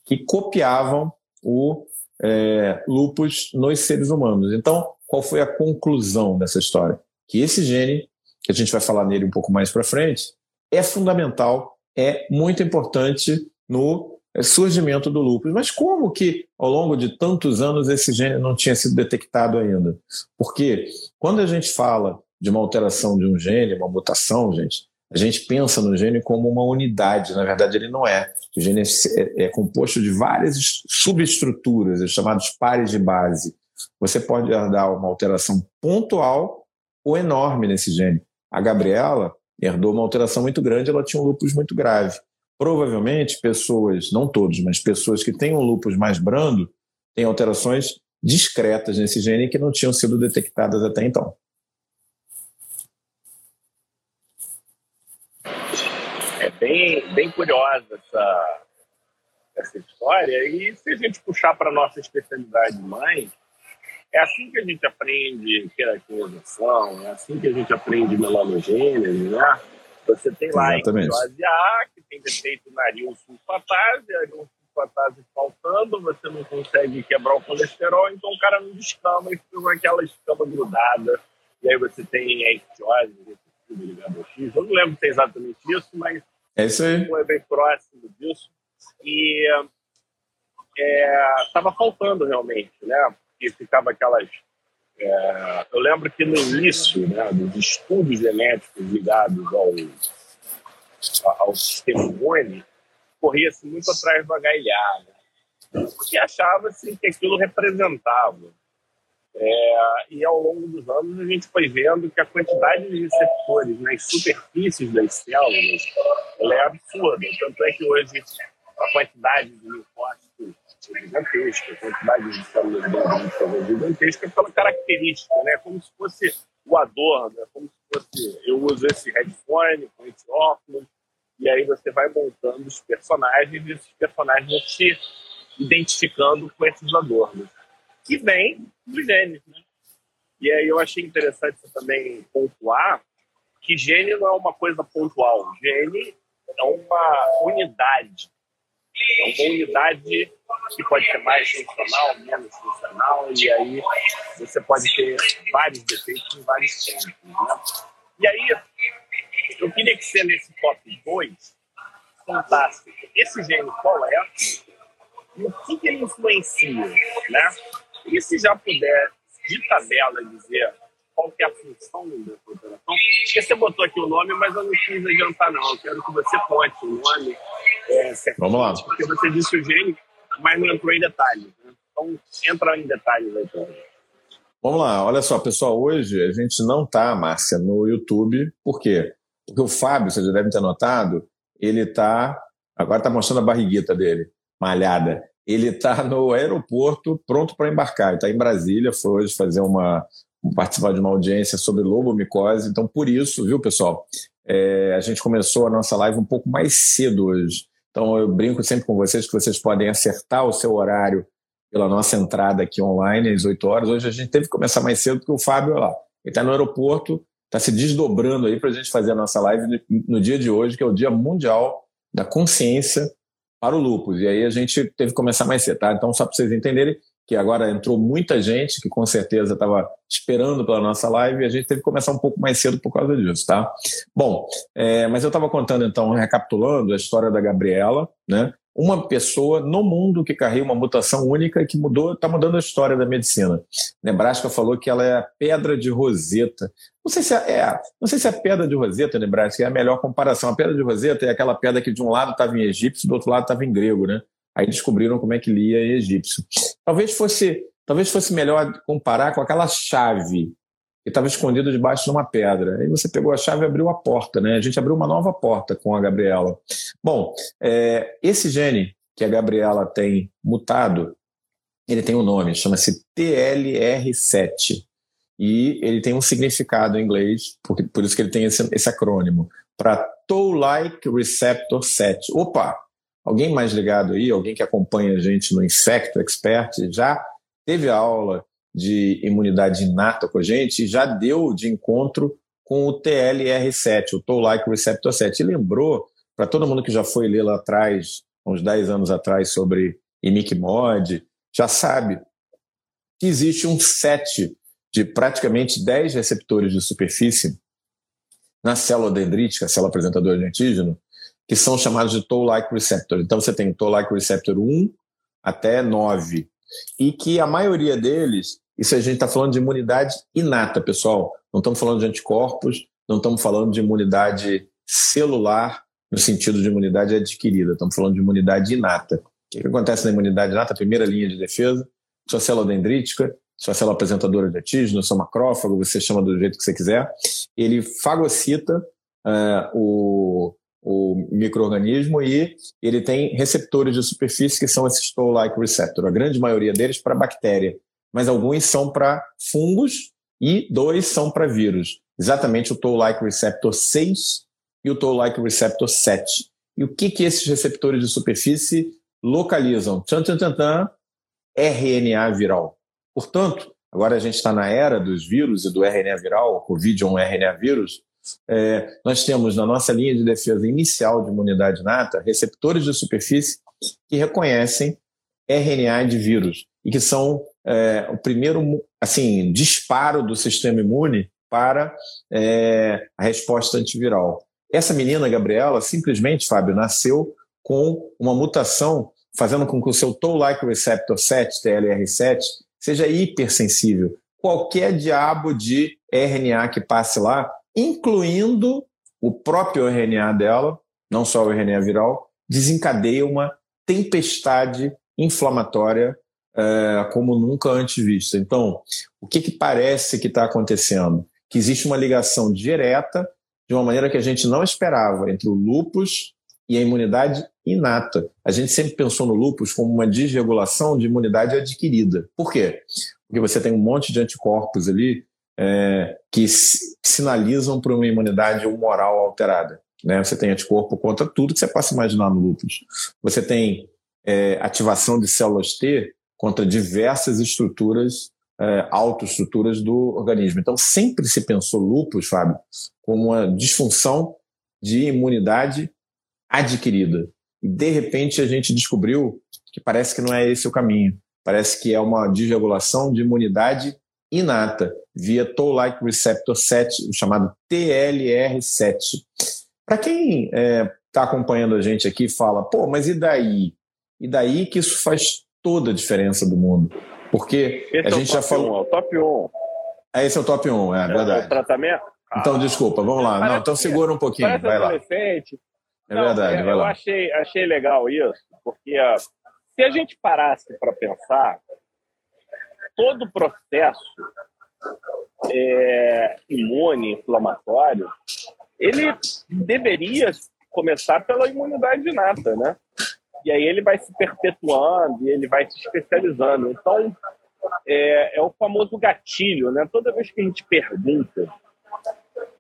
[SPEAKER 1] que copiavam o é, lupus nos seres humanos. Então, qual foi a conclusão dessa história? Que esse gene, que a gente vai falar nele um pouco mais para frente, é fundamental, é muito importante no surgimento do lupus. Mas como que, ao longo de tantos anos, esse gene não tinha sido detectado ainda? Porque quando a gente fala de uma alteração de um gene, uma mutação, gente, a gente pensa no gene como uma unidade, na verdade ele não é. O gene é, é composto de várias subestruturas, os chamados pares de base. Você pode herdar uma alteração pontual ou enorme nesse gene. A Gabriela herdou uma alteração muito grande, ela tinha um lúpus muito grave. Provavelmente, pessoas, não todos, mas pessoas que têm um lúpus mais brando, têm alterações discretas nesse gene que não tinham sido detectadas até então.
[SPEAKER 2] bem, bem curiosa essa, essa história. E se a gente puxar para a nossa especialidade mãe, é assim que a gente aprende queratinolização, é assim que a gente aprende melanogênese, né? Você tem lá Exatamente. a ictiose A, tem defeito na sulfatase, a sulfatase faltando, você não consegue quebrar o colesterol, então o cara não descama e fica com aquela escama grudada. E aí você tem a ictiose. Eu não lembro se é exatamente isso, mas
[SPEAKER 1] é isso aí.
[SPEAKER 2] É bem próximo disso. E estava é, faltando realmente, né? Porque ficava aquelas. É, eu lembro que no início né, dos estudos genéticos ligados ao, ao imune, corria-se muito atrás do né? porque achava-se que aquilo representava é, e ao longo dos anos a gente foi vendo que a quantidade de receptores nas superfícies das células é absurda. Tanto é que hoje a quantidade de linfócitos é gigantesca, a quantidade de células é gigantesca pela característica, né? como se fosse o adorno, né? como se fosse eu uso esse headphone com esse óculos, e aí você vai montando os personagens e esses personagens vão se identificando com esses adornos que vem dos genes. Né? E aí eu achei interessante também pontuar que gene não é uma coisa pontual. Gene é uma unidade. É uma unidade que pode ser mais funcional, menos funcional, e aí você pode ter vários defeitos em vários tempos. Né? E aí, eu queria que você, nesse top 2, contasse esse gene qual é e o que, ele influencia, né? E se já puder, de tabela, dizer qual que é a função dessa operação? Porque você botou aqui o nome, mas eu não quis adiantar, não. Eu quero que você conte o nome. É,
[SPEAKER 1] Vamos lá.
[SPEAKER 2] Porque você disse o gene, mas não entrou em detalhes. Né? Então, entra em detalhes aí. Então.
[SPEAKER 1] Vamos lá, olha só, pessoal, hoje a gente não está, Márcia, no YouTube, por quê? Porque o Fábio, vocês já devem ter notado, ele está, agora está mostrando a barriguita dele, malhada. Ele está no aeroporto, pronto para embarcar. Ele está em Brasília, foi hoje fazer uma, participar de uma audiência sobre lobomicose. Então, por isso, viu, pessoal, é, a gente começou a nossa live um pouco mais cedo hoje. Então, eu brinco sempre com vocês que vocês podem acertar o seu horário pela nossa entrada aqui online às 8 horas. Hoje a gente teve que começar mais cedo porque o Fábio, lá, ele está no aeroporto, está se desdobrando aí para a gente fazer a nossa live no dia de hoje, que é o Dia Mundial da Consciência para o Lupus. E aí a gente teve que começar mais cedo, tá? Então, só para vocês entenderem que agora entrou muita gente que com certeza estava esperando pela nossa live e a gente teve que começar um pouco mais cedo por causa disso, tá? Bom, é, mas eu estava contando então, recapitulando a história da Gabriela, né? uma pessoa no mundo que carrega uma mutação única que mudou, está mudando a história da medicina. Nebraska falou que ela é a pedra de Roseta. Não sei se é, é não sei se é a pedra de Roseta, Nebraska, é a melhor comparação. A pedra de Roseta é aquela pedra que de um lado estava em egípcio, do outro lado estava em grego, né? Aí descobriram como é que lia egípcio. Talvez fosse, talvez fosse melhor comparar com aquela chave que estava escondido debaixo de uma pedra. Aí você pegou a chave e abriu a porta, né? A gente abriu uma nova porta com a Gabriela. Bom, é, esse gene que a Gabriela tem mutado, ele tem um nome, chama-se TLR7. E ele tem um significado em inglês, porque, por isso que ele tem esse, esse acrônimo, para Toll-like Receptor 7. Opa! Alguém mais ligado aí, alguém que acompanha a gente no Infecto Expert, já teve aula de imunidade inata com a gente? Já deu de encontro com o TLR7, o Toll-like Receptor 7. E lembrou, para todo mundo que já foi ler lá atrás, uns 10 anos atrás, sobre imicmod, já sabe que existe um set de praticamente 10 receptores de superfície na célula dendrítica, a célula apresentadora de antígeno, que são chamados de Toll-like Receptor. Então você tem Toll-like Receptor 1 até 9, e que a maioria deles, isso a gente está falando de imunidade inata, pessoal. Não estamos falando de anticorpos, não estamos falando de imunidade celular no sentido de imunidade adquirida, estamos falando de imunidade inata. O que, que acontece na imunidade inata? Primeira linha de defesa, sua célula dendrítica, sua célula apresentadora de antígeno, seu macrófago, você chama do jeito que você quiser, ele fagocita uh, o, o microorganismo e ele tem receptores de superfície que são esses toll-like receptor. A grande maioria deles para bactéria, mas alguns são para fungos e dois são para vírus. Exatamente o toll-like receptor 6 e o toll-like receptor 7. E o que que esses receptores de superfície localizam? Tchan, tchan, tchan, tchan, RNA viral. Portanto, agora a gente está na era dos vírus e do RNA viral, o Covid é um RNA vírus, é, nós temos na nossa linha de defesa inicial de imunidade nata receptores de superfície que reconhecem RNA de vírus e que são é, o primeiro assim disparo do sistema imune para é, a resposta antiviral. Essa menina, Gabriela, simplesmente, Fábio, nasceu com uma mutação fazendo com que o seu Toll-like receptor 7, TLR7, seja hipersensível. Qualquer diabo de RNA que passe lá incluindo o próprio RNA dela, não só o RNA viral, desencadeia uma tempestade inflamatória é, como nunca antes vista. Então, o que, que parece que está acontecendo? Que existe uma ligação direta, de uma maneira que a gente não esperava, entre o lupus e a imunidade inata. A gente sempre pensou no lupus como uma desregulação de imunidade adquirida. Por quê? Porque você tem um monte de anticorpos ali é, que sinalizam para uma imunidade humoral alterada. Né? Você tem anticorpo contra tudo que você possa imaginar no lúpus. Você tem é, ativação de células T contra diversas estruturas, é, autoestruturas do organismo. Então, sempre se pensou lúpus, Fábio, como uma disfunção de imunidade adquirida. E, de repente, a gente descobriu que parece que não é esse o caminho. Parece que é uma desregulação de imunidade inata via Toll-like Receptor 7, o chamado TLR7. Para quem está é, tá acompanhando a gente aqui fala, pô, mas e daí? E daí que isso faz toda a diferença do mundo. Porque
[SPEAKER 2] Esse
[SPEAKER 1] a
[SPEAKER 2] é
[SPEAKER 1] gente já falou.
[SPEAKER 2] é o top 1.
[SPEAKER 1] É, esse é o top 1, é, é verdade.
[SPEAKER 2] O tratamento?
[SPEAKER 1] Então, desculpa, vamos lá. Não, então segura um pouquinho, vai lá. É
[SPEAKER 2] Não, verdade, é, vai eu lá. Achei, achei legal isso, porque uh, se a gente parasse para pensar, todo o processo é, imune, inflamatório, ele deveria começar pela imunidade inata, né? E aí ele vai se perpetuando e ele vai se especializando. Então, é, é o famoso gatilho, né? Toda vez que a gente pergunta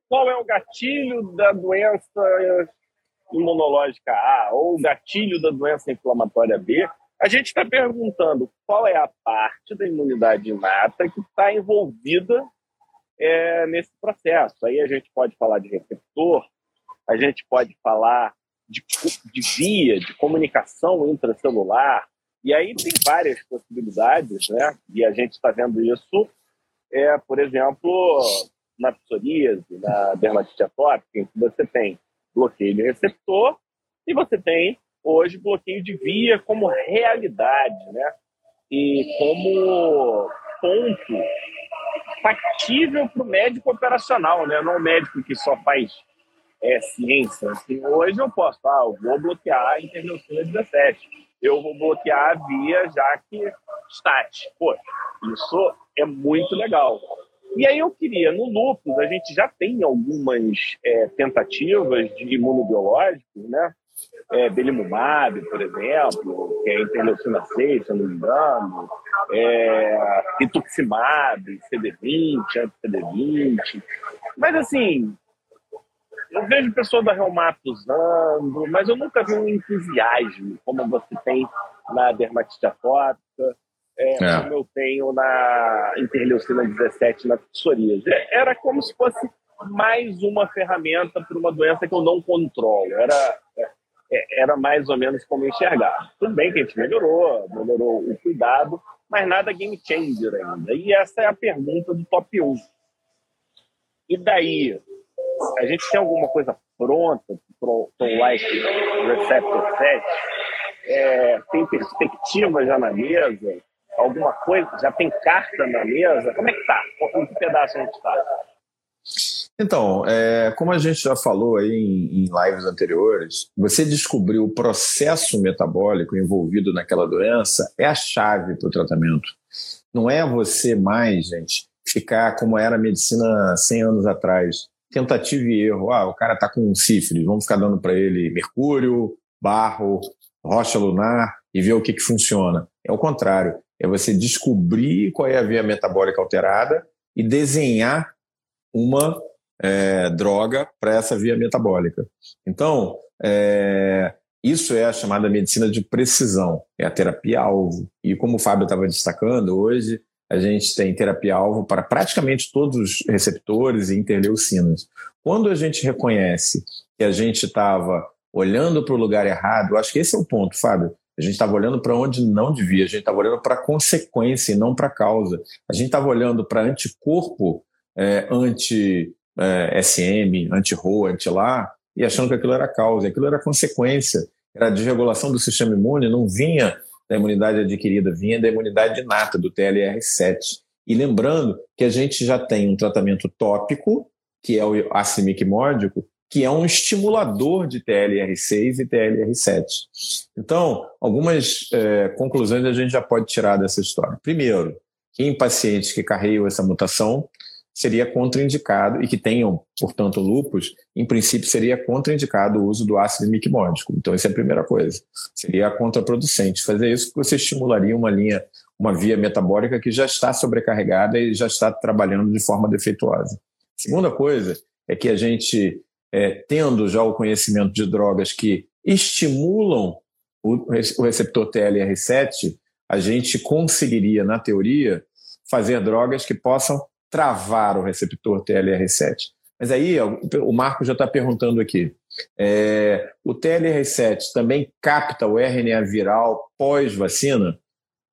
[SPEAKER 2] qual é o gatilho da doença imunológica A ou o gatilho da doença inflamatória B, a gente está perguntando qual é a parte da imunidade inata que está envolvida é, nesse processo. Aí a gente pode falar de receptor, a gente pode falar de, de via de comunicação intracelular, e aí tem várias possibilidades, né? E a gente está vendo isso, é, por exemplo, na psoríase, na dermatite atópica, em que você tem bloqueio de receptor e você tem hoje bloqueio de via como realidade, né? E como ponto factível para o médico operacional, né? Não o médico que só faz é, ciência. Assim, hoje eu posso, ah, eu vou bloquear a interleucina 17, eu vou bloquear a via já que STAT. Pô, isso é muito legal. E aí eu queria, no lúpus, a gente já tem algumas é, tentativas de imunobiológicos, né? É, Belimumab, por exemplo, que é interleucina 6, se eu não me engano, é, Rituximab, CD20, anti-CD20. Mas assim, eu vejo pessoas da Reumato usando, mas eu nunca vi um entusiasmo como você tem na dermatite atópica, é, é. como eu tenho na interleucina 17 na psoríase. Era como se fosse mais uma ferramenta para uma doença que eu não controlo. Era, é, era mais ou menos como enxergar. Tudo bem que a gente melhorou, melhorou o cuidado, mas nada game changer ainda. E essa é a pergunta do top 1. E daí? A gente tem alguma coisa pronta para o Like Receptor 7? É, tem perspectiva já na mesa? alguma coisa? Já tem carta na mesa? Como é que tá? Em que pedaço a gente está?
[SPEAKER 1] Então, é, como a gente já falou aí em, em, lives anteriores, você descobrir o processo metabólico envolvido naquela doença é a chave para o tratamento. Não é você mais, gente, ficar como era a medicina 100 anos atrás, tentativa e erro. Ah, o cara está com sífilis, vamos ficar dando para ele mercúrio, barro, rocha lunar e ver o que, que funciona. É o contrário é você descobrir qual é a via metabólica alterada e desenhar uma é, droga para essa via metabólica. Então, é, isso é a chamada medicina de precisão, é a terapia-alvo. E como o Fábio estava destacando, hoje a gente tem terapia-alvo para praticamente todos os receptores e interleucinas. Quando a gente reconhece que a gente estava olhando para o lugar errado, acho que esse é o ponto, Fábio. A gente estava olhando para onde não devia, a gente estava olhando para a consequência e não para a causa. A gente estava olhando para anticorpo é, anti-SM, é, anti-RO, anti-LA, e achando que aquilo era causa, aquilo era consequência. Era a desregulação do sistema imune, não vinha da imunidade adquirida, vinha da imunidade inata, do TLR7. E lembrando que a gente já tem um tratamento tópico, que é o ácido que é um estimulador de TLR6 e TLR7. Então, algumas é, conclusões a gente já pode tirar dessa história. Primeiro, em pacientes que carregam essa mutação, seria contraindicado, e que tenham, portanto, lupus, em princípio seria contraindicado o uso do ácido miquimódico. Então, essa é a primeira coisa. Seria contraproducente. Fazer isso porque você estimularia uma linha, uma via metabólica que já está sobrecarregada e já está trabalhando de forma defeituosa. Segunda coisa é que a gente é, tendo já o conhecimento de drogas que estimulam o, o receptor TLR7, a gente conseguiria, na teoria, fazer drogas que possam travar o receptor TLR7. Mas aí o Marco já está perguntando aqui. É, o TLR7 também capta o RNA viral pós-vacina?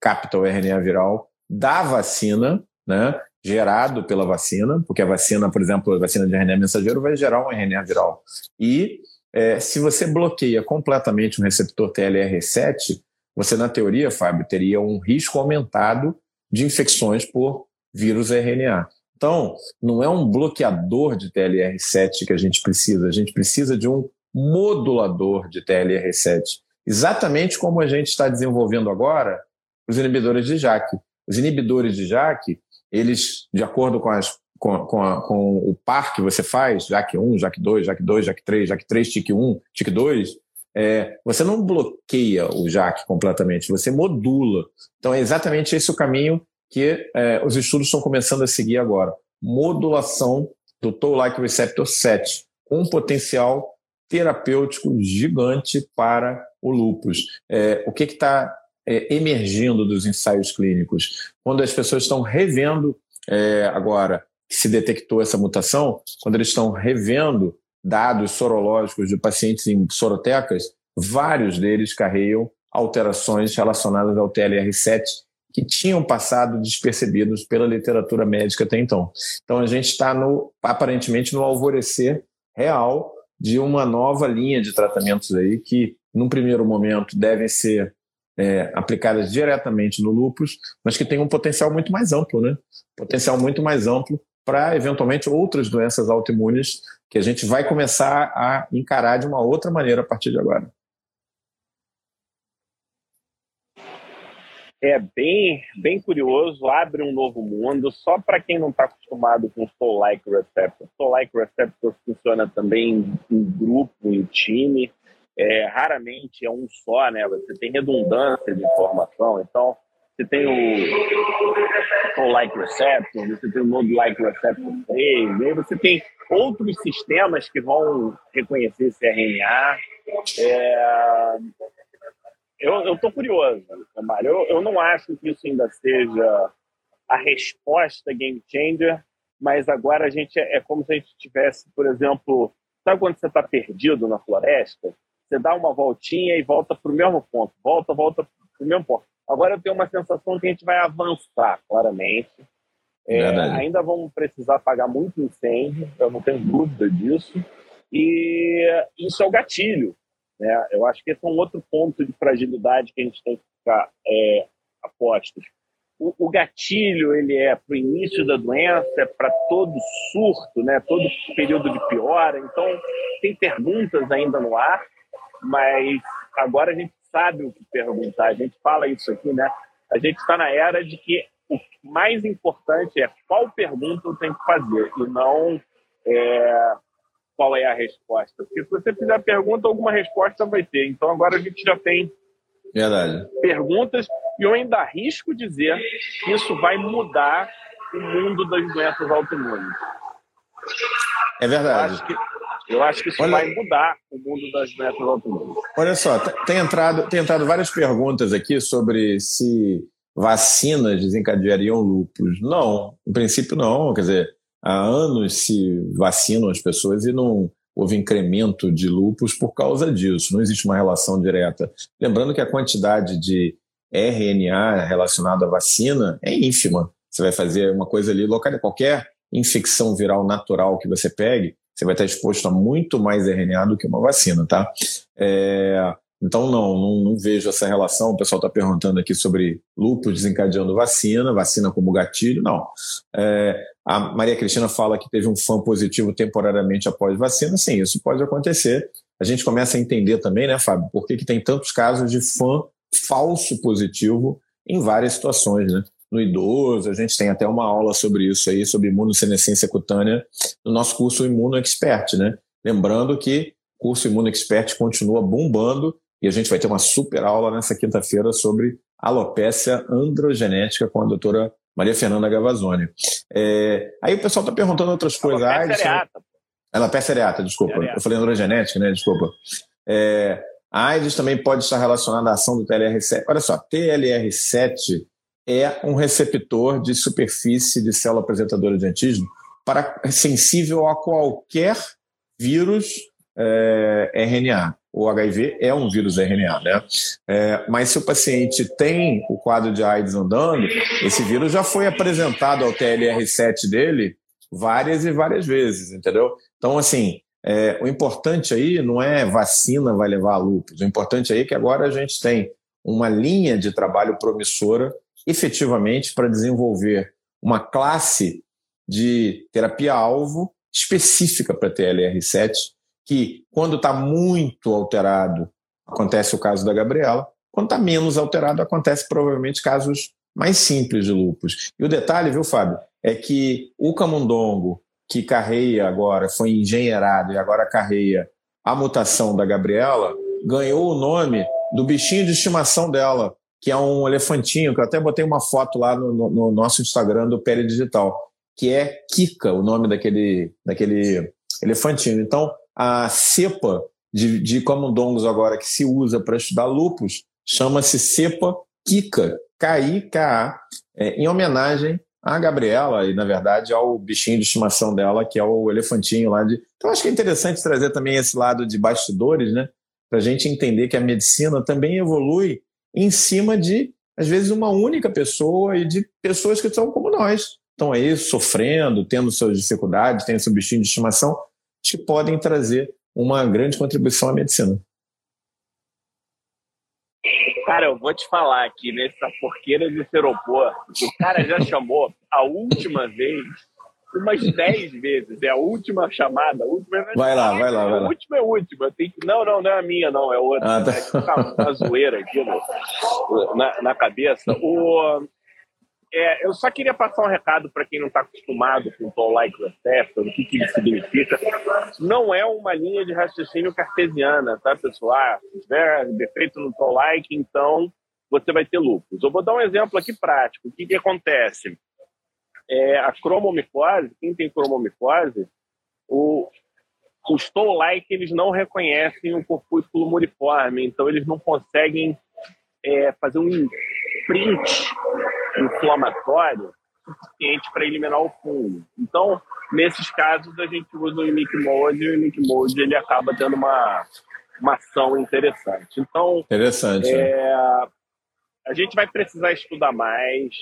[SPEAKER 1] Capta o RNA viral da vacina, né? gerado pela vacina, porque a vacina, por exemplo, a vacina de RNA mensageiro vai gerar um RNA viral. E é, se você bloqueia completamente um receptor TLR7, você, na teoria, Fábio, teria um risco aumentado de infecções por vírus RNA. Então, não é um bloqueador de TLR7 que a gente precisa, a gente precisa de um modulador de TLR7. Exatamente como a gente está desenvolvendo agora os inibidores de JAK. Os inibidores de JAK, eles, de acordo com, as, com, com, a, com o par que você faz, JAK1, JAK2, JAK2, JAK3, JAK3, TIC1, TIC2, é, você não bloqueia o JAK completamente, você modula. Então é exatamente esse o caminho que é, os estudos estão começando a seguir agora. Modulação do Toll-like receptor 7, com um potencial terapêutico gigante para o lupus. É, o que está é, emergindo dos ensaios clínicos? Quando as pessoas estão revendo é, agora que se detectou essa mutação, quando eles estão revendo dados sorológicos de pacientes em sorotecas, vários deles carregam alterações relacionadas ao TLR7 que tinham passado despercebidos pela literatura médica até então. Então a gente está aparentemente no alvorecer real de uma nova linha de tratamentos aí que, num primeiro momento, devem ser é, aplicadas diretamente no lupus, mas que tem um potencial muito mais amplo, né? Potencial muito mais amplo para eventualmente outras doenças autoimunes que a gente vai começar a encarar de uma outra maneira a partir de agora.
[SPEAKER 2] É bem, bem curioso, abre um novo mundo. Só para quem não está acostumado com Soul-like Receptor. Soul-like Receptor funciona também em grupo, em time. É, raramente é um só, né? Você tem redundância de informação. Então, você tem o Soul-like Receptor, você tem o Node-like Receptor 3, aí você tem outros sistemas que vão reconhecer esse RNA. É, eu estou curioso, Mário. Eu, eu não acho que isso ainda seja a resposta game changer, mas agora a gente é, é como se a gente tivesse, por exemplo, sabe quando você está perdido na floresta? Você dá uma voltinha e volta para o mesmo ponto, volta, volta para o mesmo ponto. Agora eu tenho uma sensação que a gente vai avançar, claramente. É, ainda vamos precisar pagar muito incêndio, eu não tenho dúvida disso. E isso é o gatilho. Né? Eu acho que esse é um outro ponto de fragilidade que a gente tem que ficar é, apostos. O, o, gatilho ele é para o início da doença, é para todo surto, né? todo período de piora. Então, tem perguntas ainda no ar, mas agora a gente sabe o que perguntar. A gente fala isso aqui, né? A gente está na era de que o mais importante é qual pergunta eu tenho que fazer e não é, qual é a resposta. Porque se você fizer a pergunta, alguma resposta vai ter. Então agora a gente já tem
[SPEAKER 1] Verdade.
[SPEAKER 2] perguntas e eu ainda arrisco dizer que isso vai mudar o mundo das doenças autoimunes.
[SPEAKER 1] É verdade.
[SPEAKER 2] Eu acho que, eu acho que isso Olha... vai mudar o mundo das doenças autoimunes.
[SPEAKER 1] Olha só, tem entrado, tem entrado várias perguntas aqui sobre se vacinas desencadeariam lupus. Não, em princípio não. Quer dizer, há anos se vacinam as pessoas e não houve incremento de lupus por causa disso, não existe uma relação direta. Lembrando que a quantidade de RNA relacionado à vacina é ínfima. Você vai fazer uma coisa ali, local qualquer infecção viral natural que você pegue, você vai estar exposto a muito mais RNA do que uma vacina, tá? É, então, não, não, não, vejo essa relação. O pessoal está perguntando aqui sobre lupus desencadeando vacina, vacina como gatilho. Não. É, a Maria Cristina fala que teve um fã positivo temporariamente após vacina. Sim, isso pode acontecer. A gente começa a entender também, né, Fábio, por que, que tem tantos casos de fã falso positivo em várias situações, né? No idoso, a gente tem até uma aula sobre isso aí, sobre imunossenescência cutânea, no nosso curso Imuno Expert, né? Lembrando que o curso Imuno Expert continua bombando e a gente vai ter uma super aula nessa quinta-feira sobre alopécia androgenética com a doutora Maria Fernanda Gavazzoni. É, aí o pessoal está perguntando outras coisas. Alopecia areata. Alopecia areata, desculpa. Areata. Eu falei androgenética, né? Desculpa. É, a AIDS também pode estar relacionada à ação do TLR7. Olha só, TLR7 é um receptor de superfície de célula apresentadora de antígeno para sensível a qualquer vírus é, RNA. O HIV é um vírus RNA, né? É, mas se o paciente tem o quadro de AIDS andando, esse vírus já foi apresentado ao TLR7 dele várias e várias vezes, entendeu? Então, assim, é, o importante aí não é vacina vai levar a lúpus, o importante aí é que agora a gente tem uma linha de trabalho promissora efetivamente para desenvolver uma classe de terapia-alvo específica para TLR7, que quando está muito alterado, acontece o caso da Gabriela, quando está menos alterado, acontece provavelmente casos mais simples de lupus. E o detalhe, viu, Fábio, é que o camundongo que carreia agora, foi engenheirado e agora carreia a mutação da Gabriela, ganhou o nome do bichinho de estimação dela, que é um elefantinho, que eu até botei uma foto lá no, no, no nosso Instagram do Pele Digital, que é Kika, o nome daquele, daquele elefantinho. Então, a cepa de, de camundongos agora que se usa para estudar lupus chama-se cepa Kika, K-I-K-A, é, em homenagem à Gabriela e, na verdade, ao bichinho de estimação dela, que é o elefantinho lá de. Então, acho que é interessante trazer também esse lado de bastidores, né? Para a gente entender que a medicina também evolui em cima de, às vezes, uma única pessoa e de pessoas que são como nós. Estão aí sofrendo, tendo suas dificuldades, tendo seu bichinho de estimação, que podem trazer uma grande contribuição à medicina.
[SPEAKER 2] Cara, eu vou te falar aqui nessa porqueira de aeroporto. O cara já chamou a última vez umas 10 vezes. É a última chamada. A última...
[SPEAKER 1] Vai lá, vai lá, vai lá.
[SPEAKER 2] A última é a última. Tenho que... Não, não, não é a minha, não. É outra. Ah, tá. É uma, uma zoeira aqui no, na, na cabeça. O, é, eu só queria passar um recado para quem não está acostumado com o Tom Like o que, que isso significa. Não é uma linha de raciocínio cartesiana, tá, pessoal? Ah, se tiver defeito no Tom Like, então você vai ter lupus. Eu vou dar um exemplo aqui prático. O que, que acontece? É, a cromomicose, quem tem cromomicose, o, os Toll-like eles não reconhecem o corpúsculo muriforme, então eles não conseguem é, fazer um print inflamatório suficiente para eliminar o fungo. Então, nesses casos, a gente usa o Imic Mode e o Imic Mode ele acaba tendo uma, uma ação interessante. Então,
[SPEAKER 1] interessante,
[SPEAKER 2] é, a gente vai precisar estudar mais,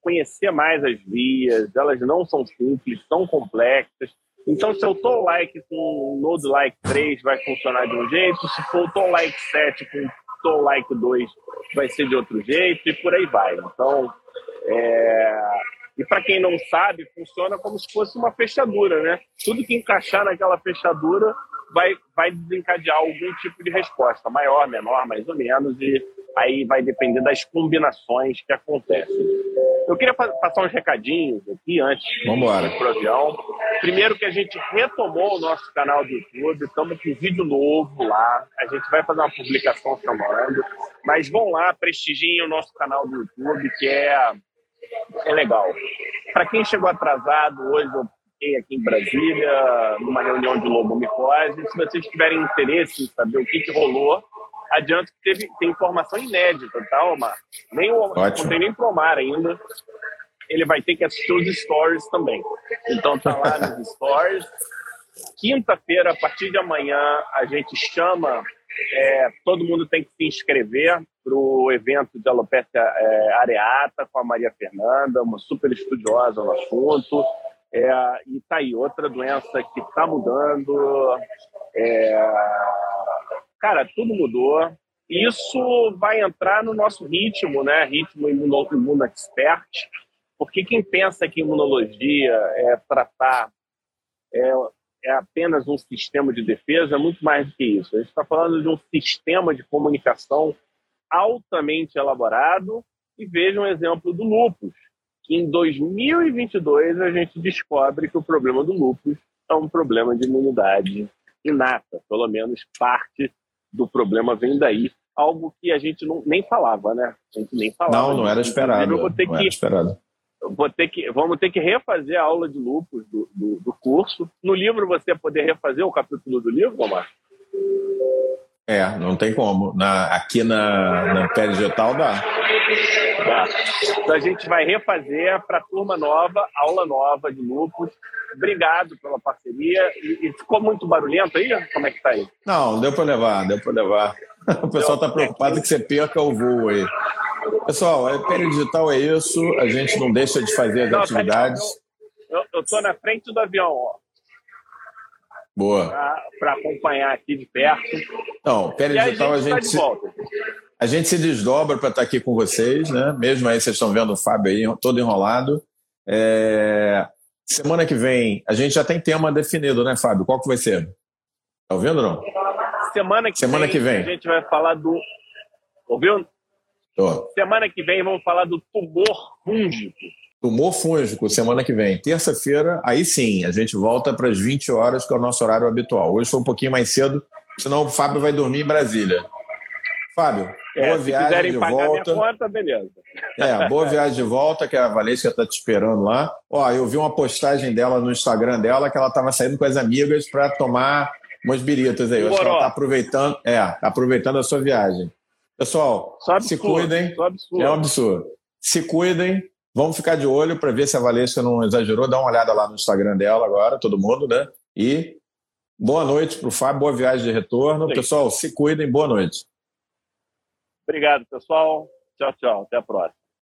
[SPEAKER 2] conhecer mais as vias, elas não são simples, são complexas. Então, se eu estou like com o Node like 3, vai funcionar de um jeito, se for o like 7 com o like 2, vai ser de outro jeito, e por aí vai. Então, é... E para quem não sabe, funciona como se fosse uma fechadura, né? Tudo que encaixar naquela fechadura vai, vai desencadear algum tipo de resposta, maior, menor, mais ou menos, e aí vai depender das combinações que acontecem. Eu queria passar uns recadinhos aqui antes
[SPEAKER 1] Vamos
[SPEAKER 2] ir avião. Primeiro que a gente retomou o nosso canal do YouTube, estamos com vídeo novo lá, a gente vai fazer uma publicação chamando, mas vão lá, prestigiem o nosso canal do YouTube, que é é legal. Para quem chegou atrasado, hoje eu fiquei aqui em Brasília, numa reunião de lobomicose. Se vocês tiverem interesse em saber o que, que rolou, adianto que teve, tem informação inédita, tá, Omar? Nem o, não tem nem Promar ainda. Ele vai ter que assistir os stories também. Então tá lá nos stories. Quinta-feira, a partir de amanhã, a gente chama é, todo mundo tem que se inscrever para o evento de alopecia é, areata com a Maria Fernanda, uma super estudiosa no assunto. É, e tá aí, outra doença que está mudando. É, cara, tudo mudou. Isso vai entrar no nosso ritmo, né? Ritmo imuno, imuno expert, porque quem pensa que imunologia é tratar é, é apenas um sistema de defesa, é muito mais do que isso. A gente está falando de um sistema de comunicação altamente elaborado e veja um exemplo do lupus, que em 2022 a gente descobre que o problema do lupus é um problema de imunidade inata, pelo menos parte do problema vem daí, algo que a gente não, nem falava, né? A gente nem falava.
[SPEAKER 1] Não, não era esperado. Eu vou ter que, esperado
[SPEAKER 2] vou ter que, vamos ter que refazer a aula de lupus do, do, do, curso. No livro você poder refazer o capítulo do livro, Omar?
[SPEAKER 1] É, não tem como. Na, aqui na, na Digital dá.
[SPEAKER 2] Tá. Então a gente vai refazer para turma nova, aula nova de lupus. Obrigado pela parceria. E, e, ficou muito barulhento aí? Como é que tá aí?
[SPEAKER 1] Não, deu para levar, deu para levar. O pessoal está preocupado que você perca o voo aí. Pessoal, a Império Digital é isso, a gente não deixa de fazer as não, tá atividades.
[SPEAKER 2] Tá eu estou na frente do avião, ó.
[SPEAKER 1] Boa.
[SPEAKER 2] Para acompanhar aqui de perto.
[SPEAKER 1] Então, Império Digital a gente, a gente, tá a gente se desdobra para estar aqui com vocês, né? Mesmo aí vocês estão vendo o Fábio aí todo enrolado. É... Semana que vem, a gente já tem tema definido, né, Fábio? Qual que vai ser? Tá ouvindo ou não?
[SPEAKER 2] Semana que,
[SPEAKER 1] Semana
[SPEAKER 2] vem,
[SPEAKER 1] que vem
[SPEAKER 2] a gente vai falar do. Ouviu?
[SPEAKER 1] Tô.
[SPEAKER 2] Semana que vem vamos falar do tumor fúngico.
[SPEAKER 1] Tumor fúngico, semana que vem. Terça-feira, aí sim, a gente volta para as 20 horas, que é o nosso horário habitual. Hoje foi um pouquinho mais cedo, senão o Fábio vai dormir em Brasília. Fábio,
[SPEAKER 2] É,
[SPEAKER 1] boa
[SPEAKER 2] se
[SPEAKER 1] viagem
[SPEAKER 2] quiserem
[SPEAKER 1] de
[SPEAKER 2] pagar
[SPEAKER 1] volta.
[SPEAKER 2] minha conta, beleza.
[SPEAKER 1] É, boa viagem de volta, que a Valência está te esperando lá. Ó, eu vi uma postagem dela no Instagram dela que ela estava saindo com as amigas para tomar umas biritas aí. Eu acho que ela está aproveitando, é, tá aproveitando a sua viagem. Pessoal, se
[SPEAKER 2] absurdo,
[SPEAKER 1] cuidem.
[SPEAKER 2] Só absurdo.
[SPEAKER 1] É um absurdo. Se cuidem. Vamos ficar de olho para ver se a Valesca não exagerou. Dá uma olhada lá no Instagram dela agora, todo mundo, né? E boa noite para o Fábio, boa viagem de retorno.
[SPEAKER 2] Sim.
[SPEAKER 1] Pessoal, se cuidem, boa noite.
[SPEAKER 2] Obrigado, pessoal. Tchau, tchau. Até a próxima.